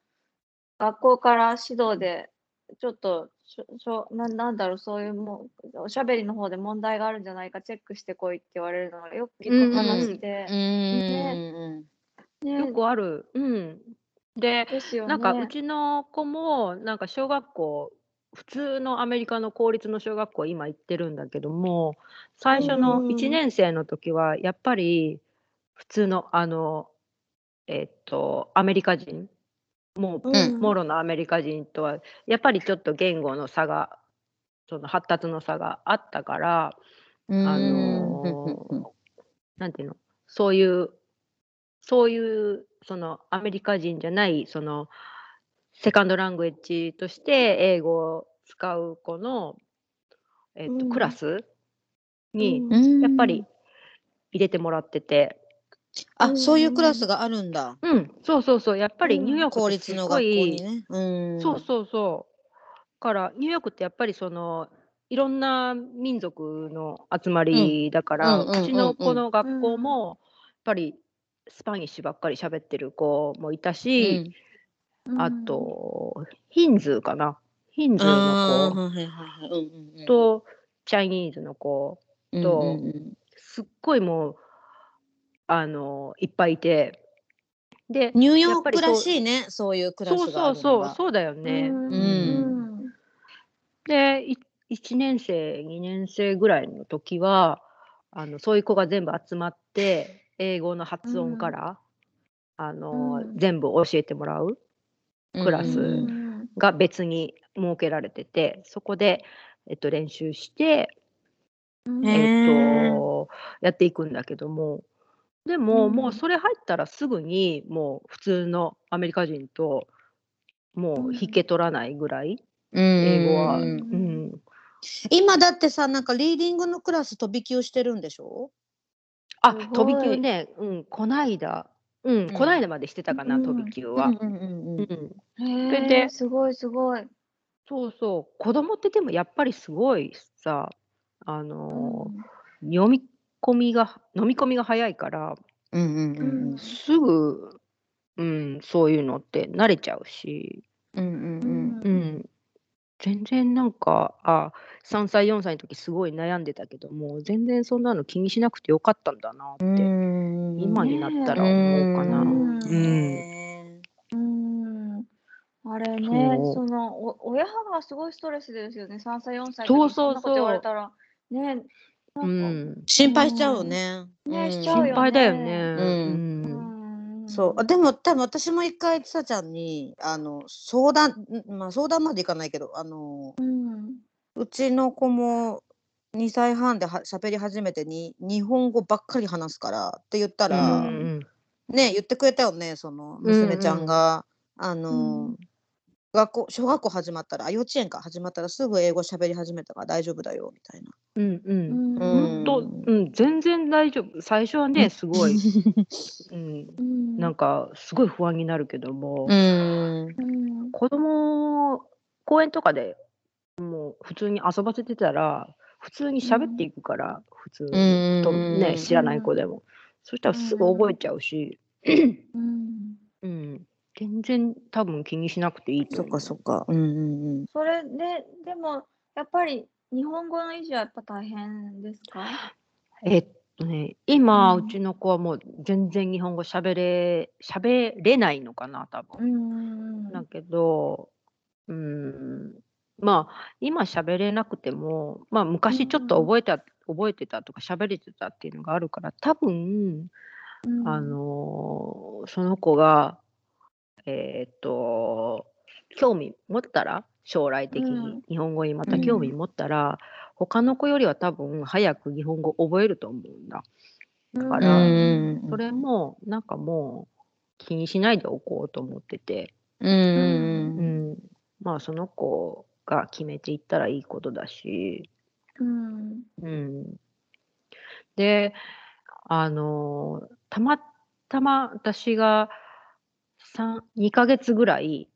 学校から指導でちょっとしょしょななんだろうそういうもんおしゃべりの方で問題があるんじゃないかチェックしてこいって言われるのがよく聞く話でう、んねよくある。うん。で、ですよね。なんかうちの子もなんか小学校普通のアメリカの公立の小学校今行ってるんだけども最初のうん1年生の時はやっぱり普通のあのえっとアメリカ人もううん。もろのアメリカ人とはやっぱりちょっと言語の差がその発達の差があったからうん。あのーなんていうの？そういうそういうそのアメリカ人じゃないそのセカンドラングエッジとして英語を使う子の、えっとうん。クラスにやっぱり入れてもらってて、あ、そういうクラスがあるんだ。うん、そうそうそう。やっぱりニューヨークって公立の学校にね。うん。そうそうそう。からニューヨークってやっぱりそのいろんな民族の集まりだから、うちの子の学校うんもやっぱり Spanish ばっかり喋ってる子もいたし、あとヒンズーかな。ヒンズーの子。とチャイニーズの子とうんうんうん。すっごいもうあのいっぱいいて。でニューヨークらしいね、そういうクラそうスそうるのが。そうそうだよね。うん。うん。でい1年生2年生ぐらいの時はあのそういう子が全部集まって英語の発音から、あのうん全部教えてもらうクラスうんが別に設けられててそこで、えっと、練習して、えー。っと、やっていくんだけどもでも、うん。もうそれ入ったらすぐにもう普通のアメリカ人ともう引け取らないぐらい、英語は、ううん。ん今だってさ、なんかリーディングのクラス飛び級してるんでしょ？あ飛び級ね、うん、こないだ、うん、うん。こないだまでしてたかな、うん飛び級は。うんうんうんうん。うん。へでえすごいすごい。そうそう、子供ってでもやっぱりすごいさ、あのー読み込みが、飲み込みが早いから、うんうんうんすぐ、うん、そういうのって慣れちゃうし、うんうん。うん、全然なんか、あ、3歳、4歳の時すごい悩んでたけども、全然そんなの気にしなくてよかったんだなって、うん今になったら思うかな。うん。ねうん。あれね、そのお親がすごいストレスですよね。3歳、4歳そうそうにそんなこと言われたら、ね、なんか、うん、心配しちゃうよね。ねうん。しちゃうよ心配だよね。うんそう。あでも多分私も一回ちさちゃんにあの相談んまあ相談までいかないけどあのうん。うちの子も2歳半では喋り始めてに日本語ばっかり話すからって言ったうら、んね言ってくれたよねその娘ちゃんが、あの、うん学校小学校始まったらあ幼稚園か始まったらすぐ英語喋り始めたから大丈夫だよみたいな。うんうん。ううん。と、うん、全然大丈夫。最初はね、<laughs> すごい、うん、うん。なんか、すごい不安になるけども、うん。うん子供、公園とかでもう普通に遊ばせてたら、普通に喋っていくから、普通に、とうん。ね、知らない子でも。そしたらすぐ覚えちゃうし、うんうん、<laughs> 全然多分気にしなくていいとそっ思う。かそっか。うんうんうん。それで、でも、やっぱり日本語の維持はやっぱ大変ですか？えっとね、今、うんうちの子はもう全然日本語喋れ、喋れないのかな、多分。うんだけど、うんまあ今喋れなくても、まあ、昔ちょっと覚えた、覚えてたとか喋れてたっていうのがあるから多分、うんあのその子がえーっと興味持ったら将来的うん。に日本語にまた興味持ったら、他の子よりは多分早く日本語覚えると思うんだ。だかうら、んそれもなんかもう気にしないでおこうと思ってて、うんううん。ん、まあその子が決めていったらいいことだし、うん。うん、であのたまたま私が3 2ヶ月ぐらい、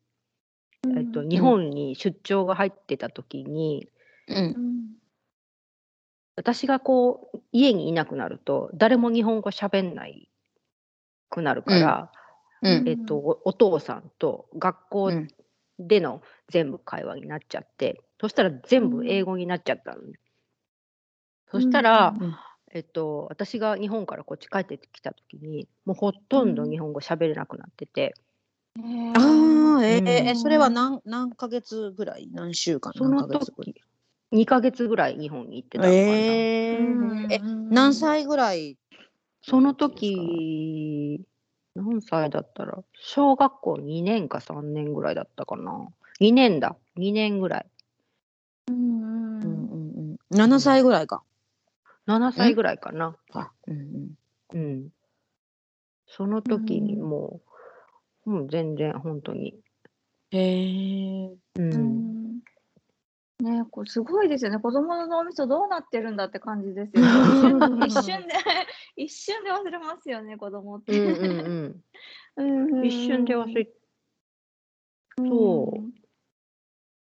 えっと、日本に出張が入ってた時に、うん。うん。私がこう家にいなくなると誰も日本語喋んないくなるから、うん。えっと、おお父さんと学校うん。での全部会話になっちゃって、そしたら全部英語になっちゃったの。ね、そしたら、うんえっと、私が日本からこっち帰ってきた時にもうほとんど日本語喋れなくなってて、ああ、えうん。それは何何ヶ月ぐらい？何週間？その時。2ヶ月ぐらい日本に行ってたのかな。えー。え何歳ぐらいその時、何歳だったら、小学校2年か3年ぐらいだったかな。2年だ。2年ぐらい。うんうんうん。うん。7歳ぐらいか。7歳ぐらいかな。あうんうんうん。その時にうんもう、もう全然本当に。へえ。う。うんんねこれすごいですよね子供の脳みそどうなってるんだって感じですよね <laughs> 一瞬で一瞬で忘れますよね子供って、うんうんうんうん。一瞬で忘れ、そううん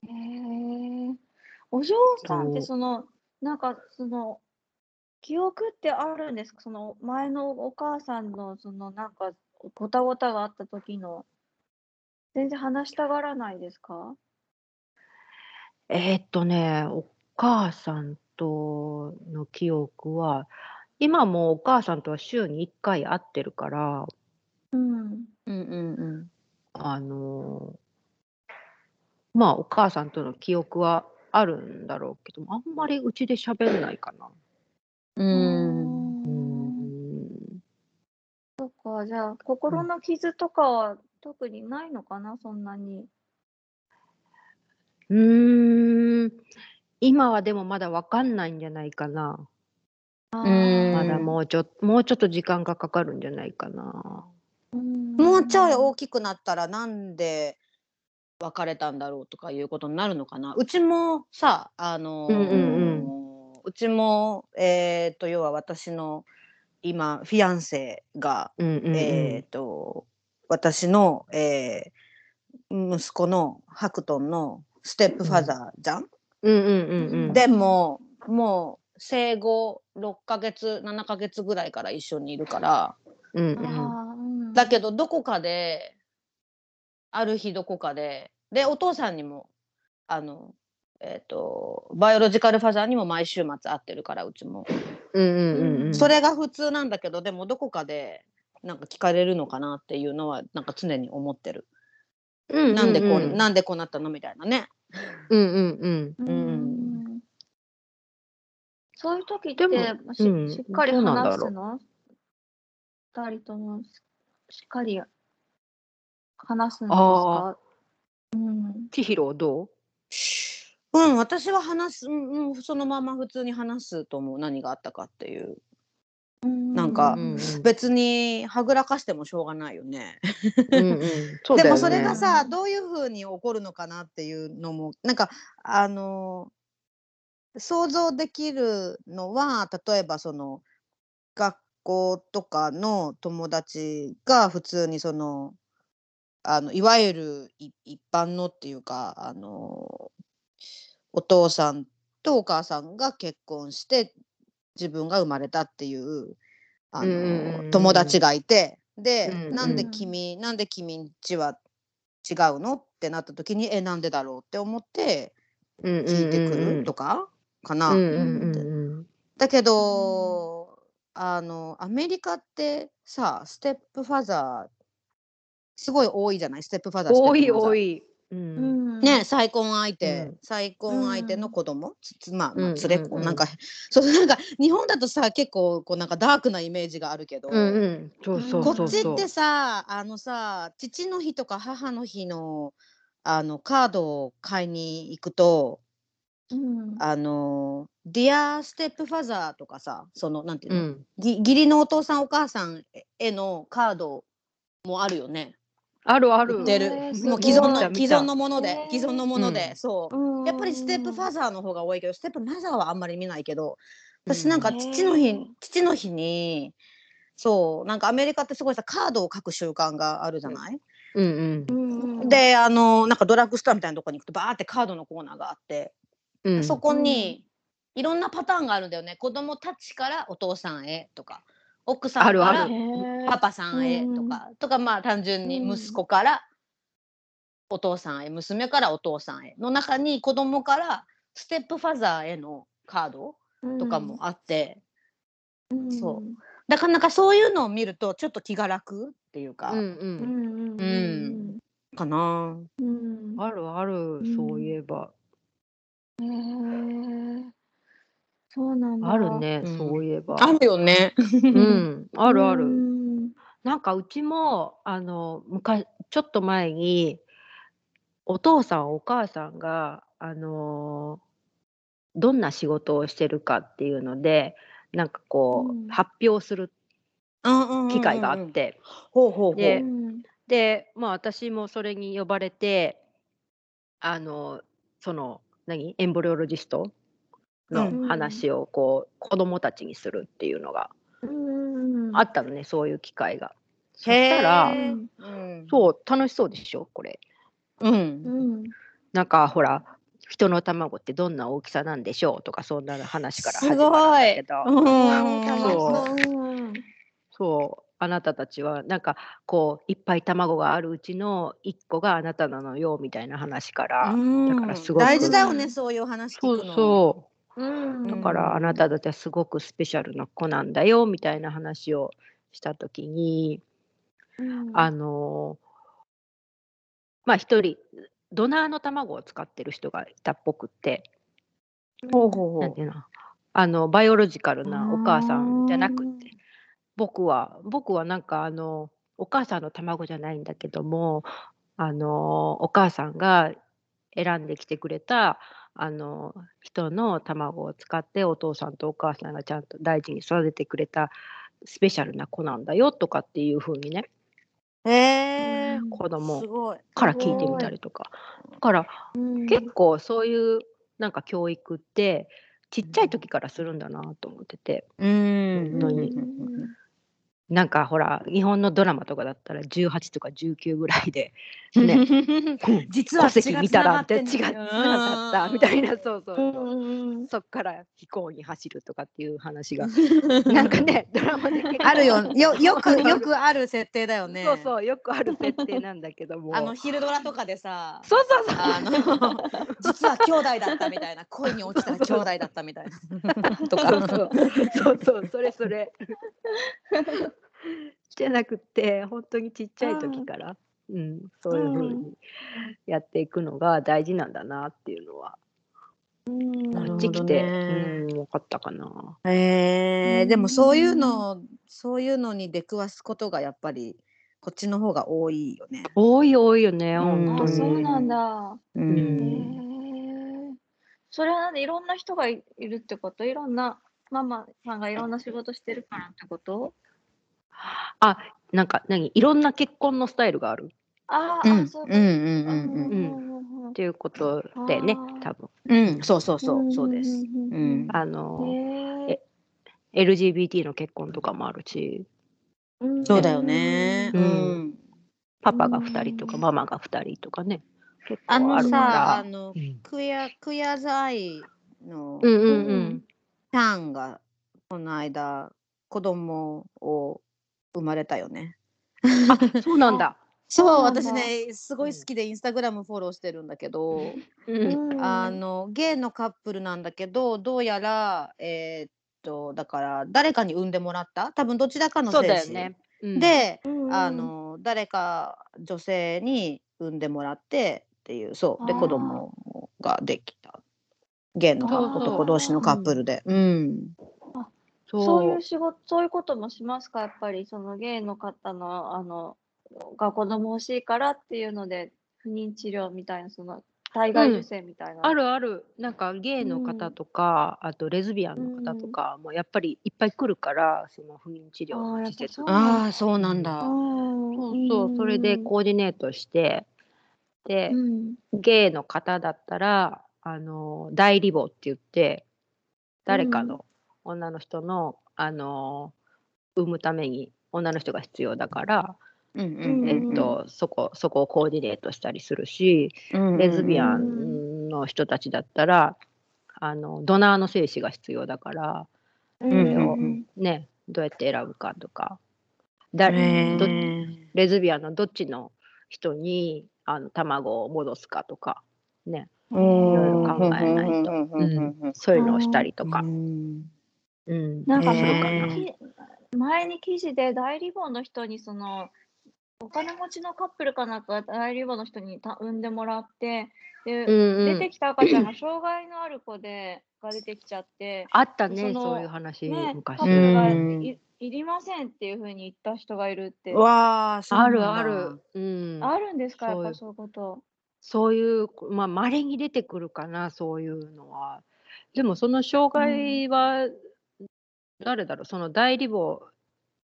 へえお嬢さんってそのなんかその記憶ってあるんですか？その前のお母さんのそのなんかごたごたがあった時の。全然話したがらないですか？えーっとね、お母さんとの記憶は、今もお母さんとは週に1回会ってるから、うん。うんうんあのまあお母さんとの記憶はあるんだろうけどあんまりうちで喋んないかな。うん。うん。うんそっか、じゃあ、心の傷とかは特にないのかな、そんなに。うーん今はでもまだわかんないんじゃないかな。うんまだもうちょもうちょっと時間がかかるんじゃないかな。もうちょい大きくなったらなんで別れたんだろうとかいうことになるのかな。うちもさ、あのーうんうんうちも、えっ、と、要は私の今、フィアンセが、うんうんうん。えっ、と、私の、えー息子のハクトンのステップファザーじゃん、うんうんうんうん。でも、もう生後6ヶ月、7ヶ月ぐらいから一緒にいるから、うんうん。だけどどこかである日どこかででお父さんにもあのえっ、とバイオロジカルファザーにも毎週末会ってるからうちも、うんうんうんうん。それが普通なんだけどでもどこかでなんか聞かれるのかなっていうのはなんか常に思ってる、うんうんうん、なんでこうなんでこうなったのみたいなね。うんうんうん。うんそういう時ってでもし,、うん。しっかり話すの？二人ともししっかり話すんですか？うん。千尋どう？うん私は話す、うんうん、そのまま普通に話すと思う。何があったかっていう。なんか別にはぐらかしてもしょうがないよね。うんうん。<laughs> でもそれがさどういうふうに起こるのかなっていうのもなんかあの想像できるのは例えばその学校とかの友達が普通にそのあのいわゆるい一般のっていうかあのお父さんとお母さんが結婚して自分が生まれたっていうあの、友達がいてで、うんうん。なんで君なんで君んちは違うのってなった時にえなんでだろうって思って聞いてくるとかかな。だけどあのアメリカってさステップファザーすごい多いじゃない？ステップファザー多い多い。うん。ね、再婚相手、うん。再婚相手の子供、つつまあ、まあ、うん連れ子、うんうん。なんか、<laughs> そう、なんか、日本だとさ、結構、こう、なんかダークなイメージがあるけど。こっちってさ、あのさ、父の日とか母の日の。あのカードを買いに行くと、うん。あの、 Dear Stepfather とかさ、その、なんていうの、うん。ぎ義理のお父さんお母さんへのカードもあるよね。あるある。売ってる。もう既存の既存のもので既存のもので、うん。そう。やっぱり stepfather の方が多いけど stepmother はあんまり見ないけど私うん。なんか父の日、父の日にそうなんかアメリカってすごいさカードを書く習慣があるじゃない、うんうん。であのなんかドラッグストアみたいなとこに行くとバーってカードのコーナーがあって、うん。そこにいろんなパターンがあるんだよね。子供たちからお父さんへとか奥さんからあるパパさんへとか、とかまあ単純に息子からお父さんへ娘からお父さんへの中に子供からステップファザーへのカードとかもあって、そう。なかなかそういうのを見るとちょっと気が楽っていうか、うんうんうんかな。うん。あるあるんそういえば。へーそうなんだ。あるねうん。そういえば。あるよね。うん。あるあうるん。なんかうちもあの昔ちょっと前にお父さんお母さんがあのどんな仕事をしてるかっていうのでなんかこう、うん。発表するうんうんうんうん。機会があっ。て、ほうほうほう。でうん。でまあ私もそれに呼ばれてあのその何？エンブリオロジストうんの話をこう、子供たちにするっていうのがうんあったのねそういう機会が。そしたらうん。そう楽しそうでしょ？これ。うん。うんなんかほら人の卵ってどんな大きさなんでしょうとかそんな話からす始まるんごいだけど。うんそうあなたたちはなんかこういっぱい卵があるうちの1個があなたなのよみたいな話から、うんだからすごく大事だよね、そういう話聞そうくの。そううんだからあなたたちはすごくスペシャルな子なんだよみたいな話をした時に、うん。あのまあ一人ドナーの卵を使ってる人がいたっぽくって、ほうほうほう。なんていうの？あのバイオロジカルなお母さんじゃなくて。僕は僕はなんかあのお母さんの卵じゃないんだけどもあのお母さんが選んできてくれたあの人の卵を使ってお父さんとお母さんがちゃんと大事に育ててくれたスペシャルな子なんだよとかっていう風にねへえうん子供。から聞いてみたりとか。だからうん。結構そういうなんか教育ってちっちゃい時からするんだなと思ってて。うん。本当になんかほら日本のドラマとかだったら18とか19ぐらいでね <laughs> 実戸籍見たらって違ってなかったみたいなそうそうう。そう、んそっから飛行に走るとかっていう話が <laughs> なんかねドラマであるよ。よ <laughs> よくよくある設定だよね。そうそうよくある設定なんだけども。あの昼ドラとかでさ。そうそうそう。あの実は兄弟だったみたいな恋に落ちたら兄弟だったみたいな。とかそう。そうそうそれそれ <laughs> じゃなくて本当にちっちゃい時から、うん、そういうふうにやっていくのが大事なんだなっていうのは、なるほどこっち来て、ねうん、分かったかな。へえでもそういうのそういうのに出くわすことがやっぱりこっちの方が多いよね。多い多いよね、うん。あ本当に。そうなんだ。うへん。え。それはなんでいろんな人がいいるってこと？いろんなママさんがいろんな仕事してるからってこと？あなんか何？いろんな結婚のスタイルがある。あーあ、うんそううんうんうんうん。っていうことでね。多分。うんうんそうそうそうそうです。ううん。あのへえ。LGBT の結婚とかもあるし。うん。そうだよね。ううん。ん。パパが2人とかうん。ママが2人とかね。結あの構あるかさあら。のうん。クヤクヤザイのうんうんうん。ちゃん。がこの間子供を生まれたよね。そうなんだ。<laughs> そう私ねすごい好きでインスタグラムフォローしてるんだけど、うん。うん。あのゲイのカップルなんだけどどうやらえーっとだから誰かに産んでもらった？多分どちらかのそう精子だよね。うん、で、うんあの誰か女性に産んでもらってっっていうそう。で子供ができた。ゲイの男同士のカップルで。うんそう。そういう仕事、そういうこともしますか？やっぱり、そのゲイの方の、あの、が子供欲しいからっていうので、不妊治療みたいな、その、体外受精みたいな。あるある。なんかゲイの方とか、あとレズビアンの方とかもやっぱりいっぱい来るからその不妊治療の施設ああそうなんだ。うん。そうそう。それでコーディネートしてで、うん。ゲイの方だったらあの代理母って言って誰かの女の人の、あの産むために女の人が必要だから、うんうんえっと、そこそこをコーディネートしたりするし、うんレズビアンの人たちだったらあのドナーの精子が必要だから、うんうんをうん。ね、どうやって選ぶかとか。レズビアンのどっちの人にあの卵を戻すかとか、ね、いろいろ考えないと。そういうのをしたりとか。う、んうん、なんかへーそのき前に記事で代理母の人にそのお金持ちのカップルかなんか代理母の人にた産んでもらってで、うんうん。出てきた赤ちゃんが障害のある子でが出てきちゃって、あったねそういう話、ね、昔。カップルがうん。いいりませんっていうふうに言った人がいるって、わあ、るある、うん、あるんですかやっぱそういうこと？そういうまあ稀に出てくるかなそういうのは。でもその障害は、誰だろうその代理母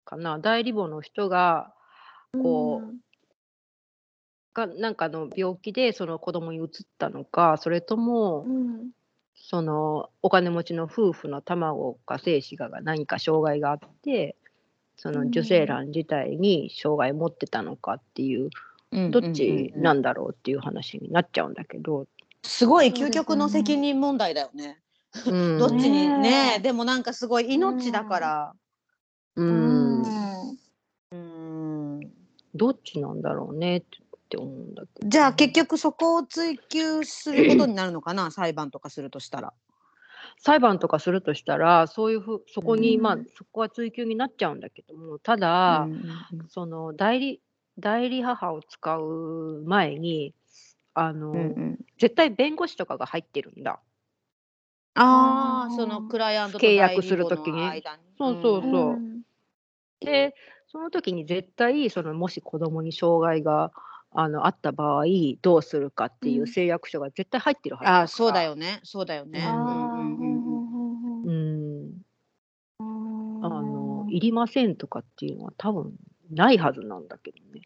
かな代理母の人がこう、うん。がなんかの病気でその子供に移ったのかそれとも、うん。そのお金持ちの夫婦の卵か精子が何か障害があってその受精卵自体に障害を持ってたのかっていう、どっちなんだろうっていう話になっちゃうんだけど、すごい究極の責任問題だよね。うん。どっちに？ねでもなんかすごい命だから。うん。うん。うん。どっちなんだろうね。って思うんだけど。じゃあ結局そこを追及することになるのかな？裁判とかするとしたら。裁判とかするとしたらそういうふうそこに、うん。まあそこは追及になっちゃうんだけどもただ、その代理代理母を使う前にあの、うんうん。絶対弁護士とかが入ってるんだ。ああそのクライアントと契約する時に。母の間にそうそうそう。うんでその時に絶対そのもし子供に障害があのあった場合どうするかっていううん。誓約書が絶対入ってるはずだから。ああそうだよね。そうだよね。うん。あのいりませんとかっていうのは多分ないはずなんだけどね。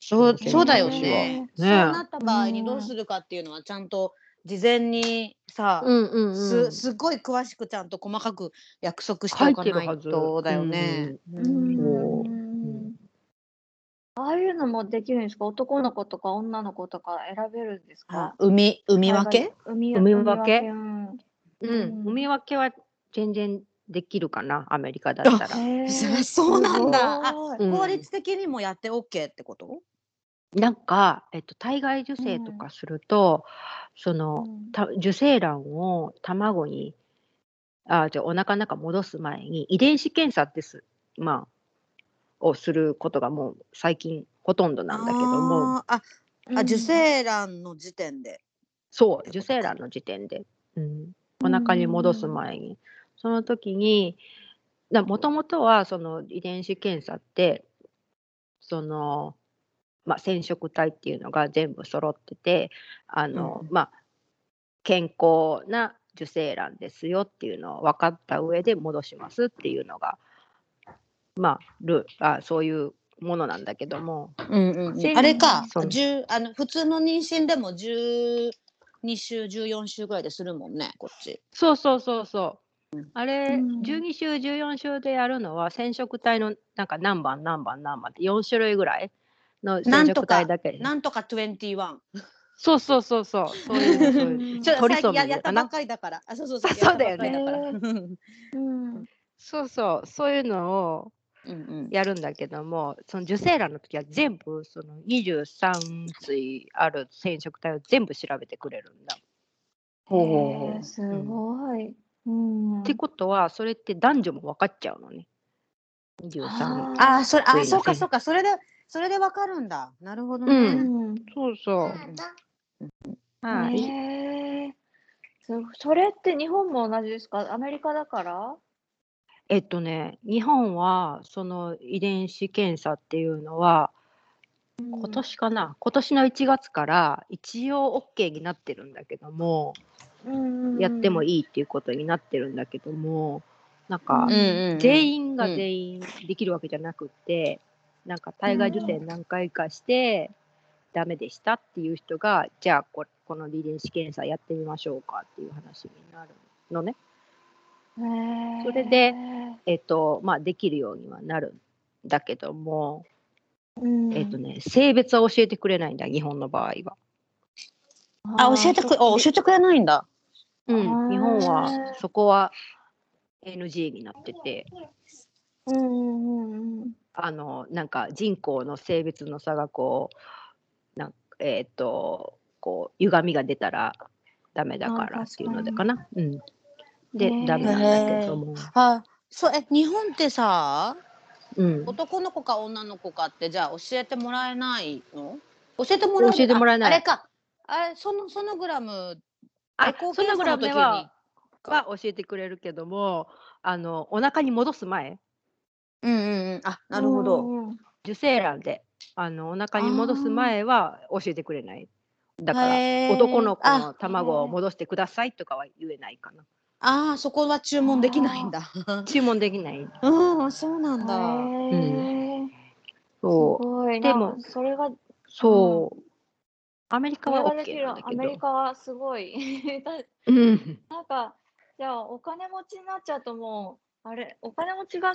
そうそうだよね。ね。そうねなった場合にどうするかっていうのはちゃんと事前にさ、んうんすすごい詳しくちゃんと細かく約束して入おかないとだよね。ああいうのもできるんですか？男の子とか女の子とか選べるんですか？海海分け？海海分け？うんうん。うん。産み分けは全然できるかな？アメリカだったら。そ <laughs> そうなんだ。すごい。うん。法律的にもやって OK ってこと？なんか、えっと、体外受精とかすると、そのうん。た受精卵を卵にあじゃあお腹の中戻す前に遺伝子検査です、まあ、をすることがもう最近ほとんどなんだけども。あーああ受精卵の時点で。そう受精卵の時点で、うん、お腹に戻す前に、その時にもともとはその遺伝子検査ってその、まあ、染色体っていうのが全部揃っててあの、うんまあ、健康な受精卵ですよっていうのを分かった上で戻しますっていうのが、まあ、ルあそういうものなんだけども、うんうんあれかあの普通の妊娠でも十二週十四週ぐらいでするもんねこっち。そうそうそうそう。あれ、うん。12週、14週でやるのは染色体のなんか何番何番何番って4種類ぐらいの染色なんとか体だけで。なんとか21。そうそうそうそう。そういうそうちょっと最近ややったばっかりだから。あそうそうそう。あそうだよねそうそうそういうのをうんうんやるんだけども、その受精卵の時は全部その23対ある染色体を全部調べてくれるんだ。へーすごい。うんってことはそれって男女も分かっちゃうのね。23。あああそれあそうかそうかそれでそれでわかるんだ。なるほどうね。うん。そうそう。はい。へえそそれって日本も同じですか？アメリカだから？えっとね、日本はその遺伝子検査っていうのは、今年かな、今年の1月から一応 OK になってるんだけども、やってもいいいっていうことになってるんだけども、なんか、全員がうん。全員できるわけじゃなくって、なんか体外受精何回かして、ダメでしたっていう人が、じゃあここの遺伝子検査やってみましょうかっていう話になるのね。それでえっと、まあ、できるようにはなるんだけども、えっとね、性別は教えてくれないんだ、日本の場合は。あ、教えてくれ、あ、教えてくれないんだ。うん、日本へはーそこは NG になってて、うんうんうんあの、なんか人口の性別の差がこう、なんえっと、こう、歪みが出たらダメだからっていうのでかな。うん。で、ねえダメなんだけども。あ、そう、え、日本ってさ、うん。男の子か女の子かって、じゃあ教えてもらえないの？教えてもらえ教えてもらえないああれか。あれ、その、ソノグラム。あエコーソノグラム検査の時にはは教えてくれるけども、あの、お腹に戻す前、うんうんうん。あ、なるほど。うんうん受精卵であのお腹に戻す前は教えてくれない。だから男の子のあ卵を戻してくださいとかは言えないかな。ああ、そこは注文できないんだ。注文できない。うん、そうなんだ。へー。すそう。ごい。でもなんかそれが、そう。アメリカはそれができ OK るなんだけど。アメリカはすごい。<laughs> だうん。なんか、じゃあお金持ちになっちゃうともう、あれ、お金持ちが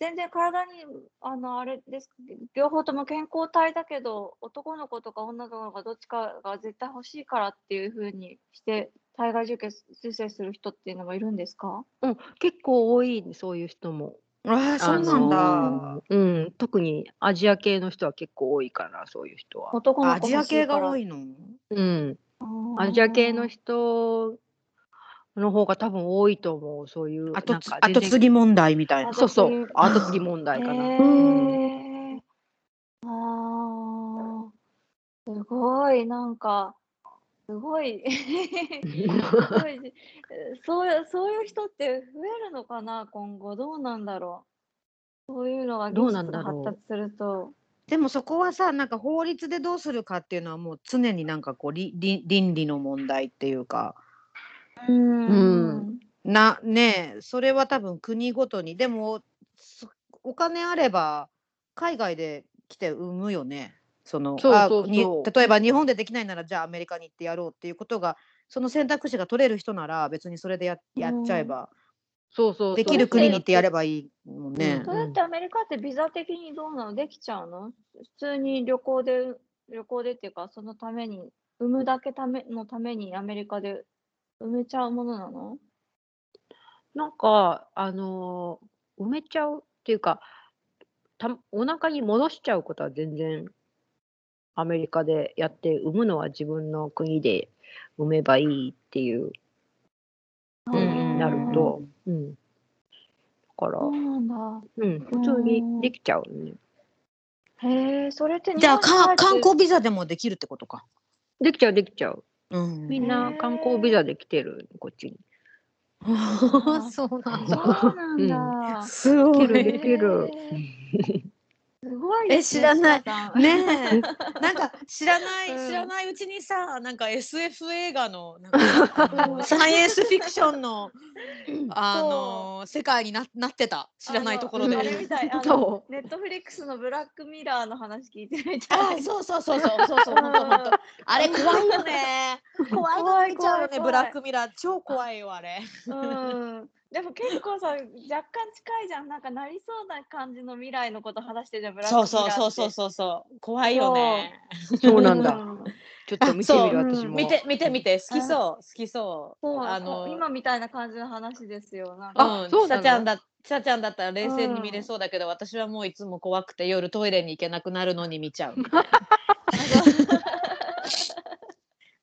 全然体に、あの、あれです、両方とも健康体だけど、男の子とか女の子がどっちかが絶対欲しいからっていう風にして、体外受精受精する人っていうのもいるんですか？うん、結構多いそういう人もああ、そうなんだ。あのうん、特にアジア系の人は結構多いからそういう人は、男の子アジア系が多い。いの？うん、アジア系の人人の方が多分多いと思うそういう後なんか全然後継ぎ問題みたいな。そうそう後継ぎ後継ぎ問題かな、へうんえ。ああ、すごい、なんか、すごい、<laughs> すごい、そういう、そういう人って増えるのかな、今後、どうなんだろう。そういうのが技どう術なんだろうが発達すると。でもそこはさ、なんか法律でどうするかっていうのはもう常になんかこうりり倫理の問題っていうか。うん。なねえそれは多分国ごとに。でもそお金あれば海外で来て産むよね。その例えば日本でできないならじゃあアメリカに行ってやろうっていうことがその選択肢が取れる人なら別にそれでややっちゃえば、そうそうそう。できる国に行ってやればいいもんね。それってアメリカってビザ的にどうなのできちゃうの？普通に旅行で、旅行でっていうか、そのために、産むだけためのためにアメリカで産めちゃうものなの？なんかあのー埋めちゃうっていうかたお腹に戻しちゃうことは全然アメリカでやって産むのは自分の国で産めばいいっていう風になると、うん、だから、そうなんだ。うん、普通にできちゃうね。へえ、それって日じゃあか本に帰って観光ビザでもできるってことか。できちゃうできちゃう。うんみんな観光ビザで来てるこっちに。<laughs> そうなんそだ。うなんだ。すご <laughs> 来てるい。できる。すごいね。知らないねえ、<laughs> なんか知らない、うん知らないうちにさ、なんか SF 映画のなんか <laughs> サイエンスフィクションのあの世界にななってた。知らないところで。あれみたい。あのそネットフリックスのブラックミラーの話聞いてるみたい。あ、そうそうそうそうそうそう本当本当。あれ怖いよね。怖い。怖い怖い怖いブラックミラー超怖いよあれ。うん。でも結構さ、若干近いじゃん。なんかなりそうな感じの未来のこと話してるじゃん。ブラックそうミラーってそうそうそうそうそう。怖いよね。そうなんだ。うんちょっと見てみる私も。見て見て見て好きそう好きそう。そうあの今みたいな感じの話ですよ。なんかうん、あそうちゃんださちゃんだったら冷静に見れそうだけど、私はもういつも怖くて夜トイレに行けなくなるのに見ちゃう。<laughs>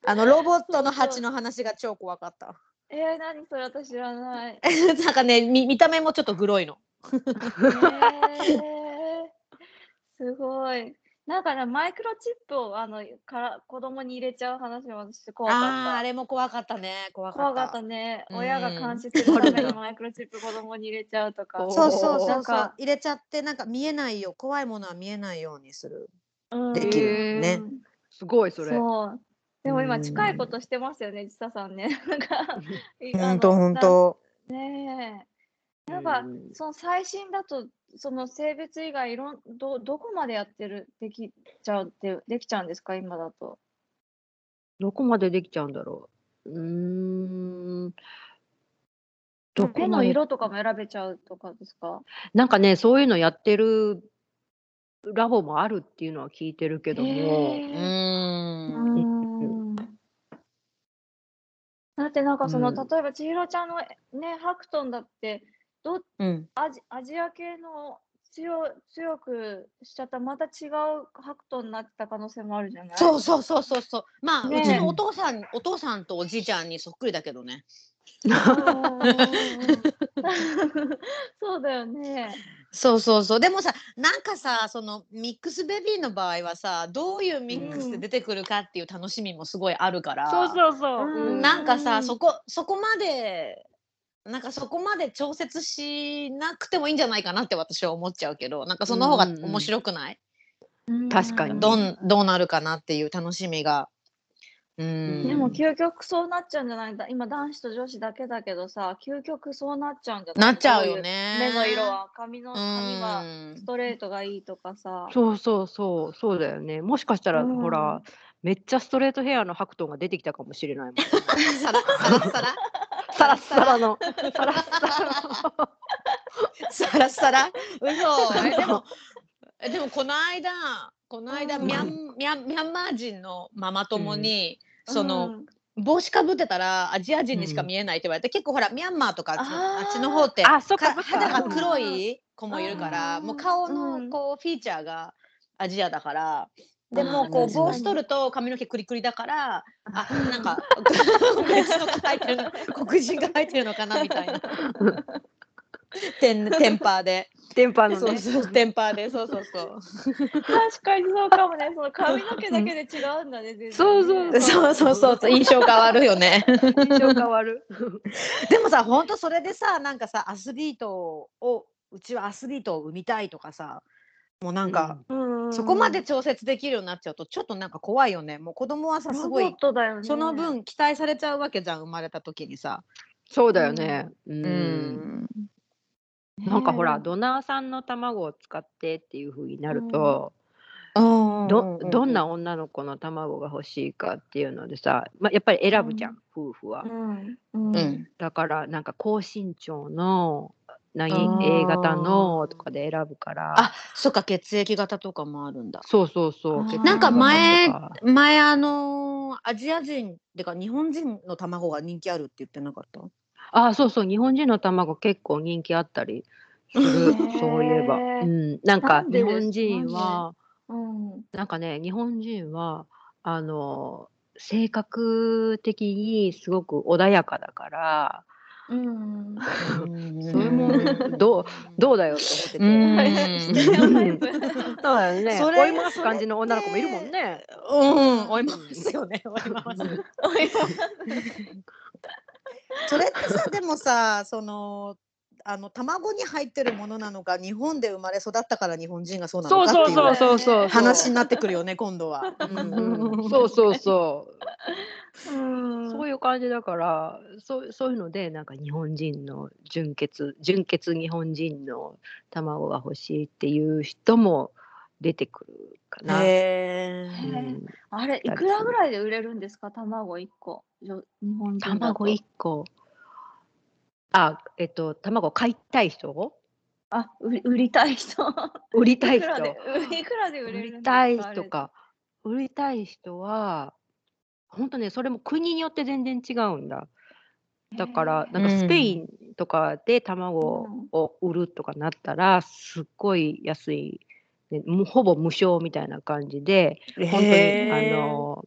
あのロボットの蜂の話が超怖かった。えー、何それ？私知らない。<laughs> なんかね見見た目もちょっとグロいの。えー、すごい。なんかね、マイクロチップをあのから子供に入れちゃう話も私怖かっあた。ああれも怖かったね怖かった怖かったね。うん親が監視するためにマイクロチップ子供に入れちゃうとか。<laughs> そうそうそうそうなんか入れちゃってなんか見えないよ怖いものは見えないようにするうんできるねすごいそれ。そう。でも今うん近いことしてますよね、ちささんね。<laughs> なんか、本当本当当。ねえ。なんか、その最新だと、その性別以外いろんどどこまでやってるできちゃうってできちゃうんですか今だと。どこまでできちゃうんだろう。うーん。どこ手の色とかも選べちゃうとかですか？なんかね、そういうのやってるラボもあるっていうのは聞いてるけども、うんだってなんかその、うん。例えば千尋ちゃんのねハクトンだってどうん。アジアジア系の強強くしちゃったらまた違うハクトンになってた可能性もあるじゃない？そうそうそうそうそう。まあ、ねえ。うちのお父さんお父さんとおじいちゃんにそっくりだけどね。うん <laughs> <laughs> そうだよね。そうそうそう。でもさなんかさそのミックスベビーの場合はさどういうミックスで出てくるかっていう楽しみもすごいあるから、そうそうそう。うん。なんかさ、うんそこそこまでなんかそこまで調節しなくてもいいんじゃないかなって私は思っちゃうけどなんかその方がうんうんうん。面白くない、確かに。どんどうなるかなっていう楽しみが。うんでも究極そうなっちゃうんじゃない？んだ今男子と女子だけだけどさ究極そうなっちゃうんじゃない？なっちゃうどいよね。目の色は髪の髪はうんストレートがいいとかさ。そうそうそう、そうだよね。もしかしたら、うんほら、めっちゃストレートヘアのハクトンが出てきたかもしれないもん。さらさらさら？サラッサラの、サラッサラの。さらさら？嘘えでも <laughs> えでもこの間この間、うん。ミャンミャンミャンマー人のママ友に、その、うん。帽子かぶってたらアジア人にしか見えないって言われて、結構ほらミャンマーとかあっちの方ってあそっかそっか。肌が黒い子もいるから、うん。もう顔うん。のこうフィーチャーがアジアだから。でもこう帽子取ると髪の毛クリクリだからあなんか <laughs> 別の入ってるの黒人が入ってるのかなみたいな <laughs> テンテンパーでテンパのね。そうそうテンパーでそうそうそう確かにそうかもね。その髪の毛だけで違うんだね。全然ねそうそうそうそうそうそう印象変わるよね印象変わる。でもさほんとそれでさなんかさアスリートをうちはアスリートを産みたいとかさもうなんか、うんそこまで調節できるようになっちゃうとちょっとなんか怖いよねもう子供はさすごいね。その分期待されちゃうわけじゃん生まれた時にさ。そうだよね。う。うんなんかほら、ねドナーさんの卵を使ってっていう風になると、どどどんな女の子の卵が欲しいかっていうのでさ、まあ、やっぱり選ぶじゃん、夫婦は。うんうん。うん。だからなんか高身長の何 A 型のとかで選ぶから。あそっか血液型とかもあるんだ。そうそうそうあー。血液なんか前型とか。前あのーアジア人ってか日本人の卵が人気あるって言ってなかった？あそうそう日本人の卵結構人気あったりするそういえば、うん、なんかなんでです日本人はうん。なんかね日本人はあの性格的にすごく穏やかだからうん。それもどうどうだよって思ってて。うん。ステレオタイプそうだよね。追い回す感じの女の子もいるもんね。うん、追いますよね、追います。<laughs> それってさ、でもさ、その。あの卵に入ってるものなのか、日本で生まれ育ったから日本人がそうなのかっていう。話になってくるよね、今度は。うんうんそうそうそう。うんそういう感じだから、そうそういうので、なんか日本人の純血、純血日本人の卵が欲しいっていう人も出てくるかな。へ。うんあれ、いくらぐらいで売れるんですか？卵1個。日本卵1個。あ、えっと、卵買いたい人？あ、売り売りたい人。売りたい人いくらで、いくらで売売れるんですか？りたい人か。売りたい人は、本当ね、それも国によって全然違うんだ。だから、なんかスペインとかで卵を売るとかなったら、すっごい安い、ね、もうほぼ無償みたいな感じで、本当にあの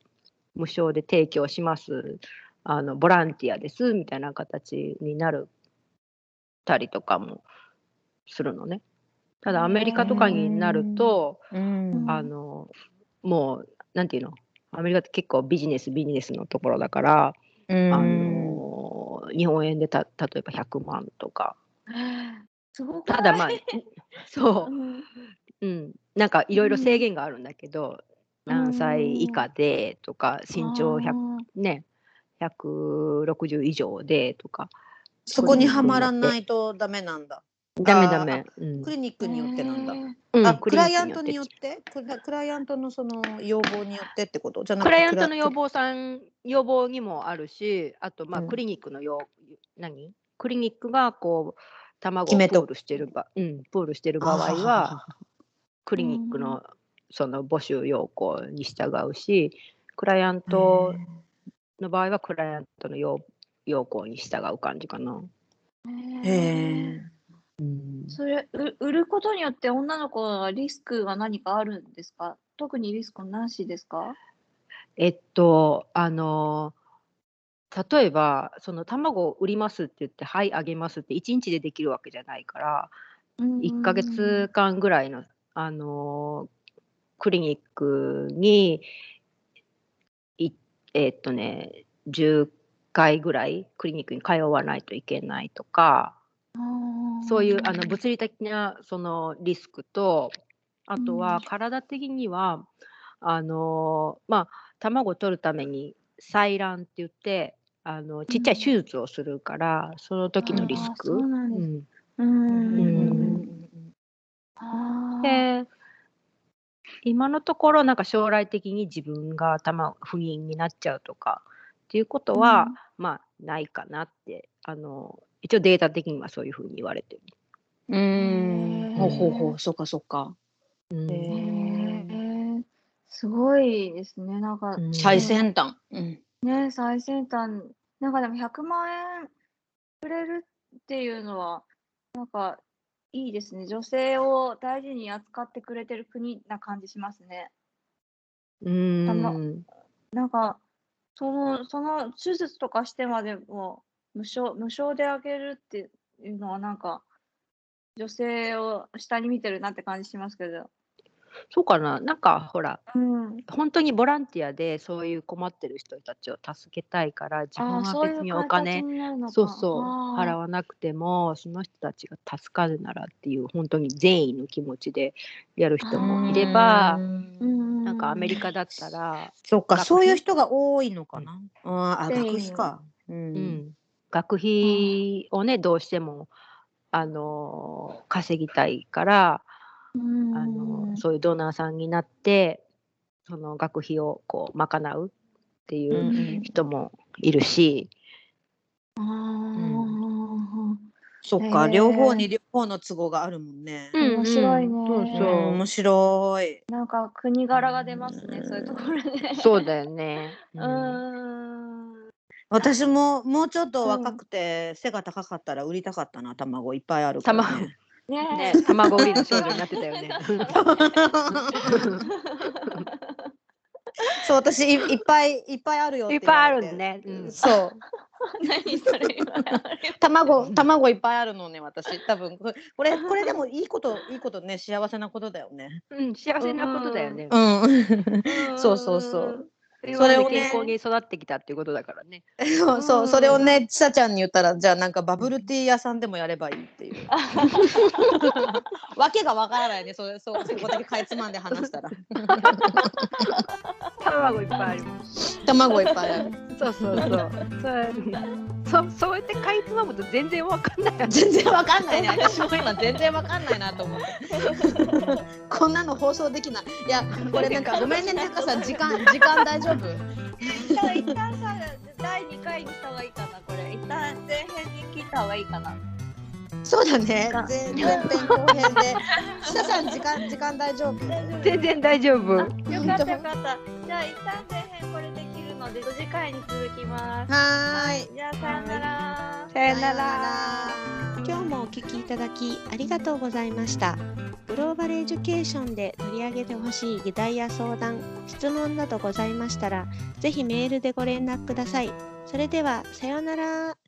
無償で提供します。あの、ボランティアですみたいな形になるたりとかもするのね。ただアメリカとかになると、うん。あのもうなんていうの？アメリカって結構ビジネスビジネスのところだから、うん。あの日本円でた例えば100万とか。ただまあそうう、ん。うん、なんかいろいろ制限があるんだけど、何歳以下でとか身長100ね160以上でとかそこにはまらないとダメなんだ。ダメダメ、うん。クリニックによってなんだ。うんあ、クライアントによって？てクライアントのその要望によってってこと？じゃなくクてライアントの要望さん要望にもあるしあとまあうん。クリニックの要、何？クリニックがこう卵をールしてるば、うん、プールしてる場合は <laughs> クリニックのその募集要項に従うしクライアントの場合はクライアントの要要項に従う感じかな。へえ。うん。それう売ることによって女の子はリスクが何かあるんですか？特にリスクなしですか？えっとあの例えばその卵を売りますって言ってはいあげますって1日でできるわけじゃないから1ヶ月間ぐらいのあのクリニックにいえっとね10回ぐらいクリニックに通わないといけないとかそういうあの物理的なそのリスクとあとは体的にはあのまあ卵を取るために採卵って言ってあのちっちゃい手術をするから、その時のリスク。そうなんで今のところなんか将来的に自分が卵不妊になっちゃうとかっていうことは、まあないかなってあの一応データ的にはそういうふうに言われてる。うーん。ほうほうほう。そっかそっか。うんへーすごいですね。なんか、うん最先端。うん。ね、最先端。なんかでも100万円くれるっていうのは、なんかいいですね。女性を大事に扱ってくれてる国な感じしますね。うんなんか、その、その手術とかしてまでも無償、無償であげるっていうのはなんか、女性を下に見てるなって感じしますけど。そうかななんかほらうん。本当にボランティアでそういう困ってる人たちを助けたいから自分は別にお金。そうそう払わなくてもその人たちが助かるならっていう本当に善意の気持ちでやる人もいればうんなんかアメリカだったら、そっか、そういう人が多いのかな。あーあ、で学費か。う。うんん、学費をねどうしてもあの稼ぎたいからうんあのそういうドナーさんになってその学費をこう賄うっていう人もいるし、そっか、両方に両方の都合があるもんね。うん面白いねそううんそう面白い。なんか国柄が出ますね、そういうところで。そうだよね。う <laughs> うんん。私ももうちょっと若くて背が高かったら売りたかったな、卵いっぱいあるから、卵ね。ねね、卵売りの少女になってたよね。<laughs> そう、私いいっぱいいっぱいあるよっていっぱいあるんね。うんそう。<laughs> 何それ卵卵いっぱいあるのね私多分これこれこれでもいいこといいことね幸せなことだよね。うん、幸せなことだよね。うん。そうそうそう。それを健康に育ってきたっていうことだからね。<laughs> そうそうそれをねちさちゃんに言ったらじゃあなんかバブルティー屋さんでもやればいいっていう。わけがわからないね。それそうそこだけかいつまんで話したら。<laughs> 卵いっぱいある。卵いっぱいある。そうそうそう。そう、そうやってかいつまむと全然わかんない。全然わかんないね私も今全然わかんないなと思って。こんなの放送できない。いやこれなんかごめんねなんかさ時間時間大丈夫？一旦一旦さ第2回にした方がいいかなこれ一旦前編に切った方がいいかなそうだね。前前編後編で。しささん時間時間大丈夫？全然大丈夫。よかったよかったじゃあ一旦前編これできるので次回に続きますはーい。じゃあさよならさよなら。今日もお聞きいただきありがとうございました。グローバルエデュケーションで取り上げてほしい議題や相談、質問などございましたら、ぜひメールでご連絡ください。それでは、さようなら。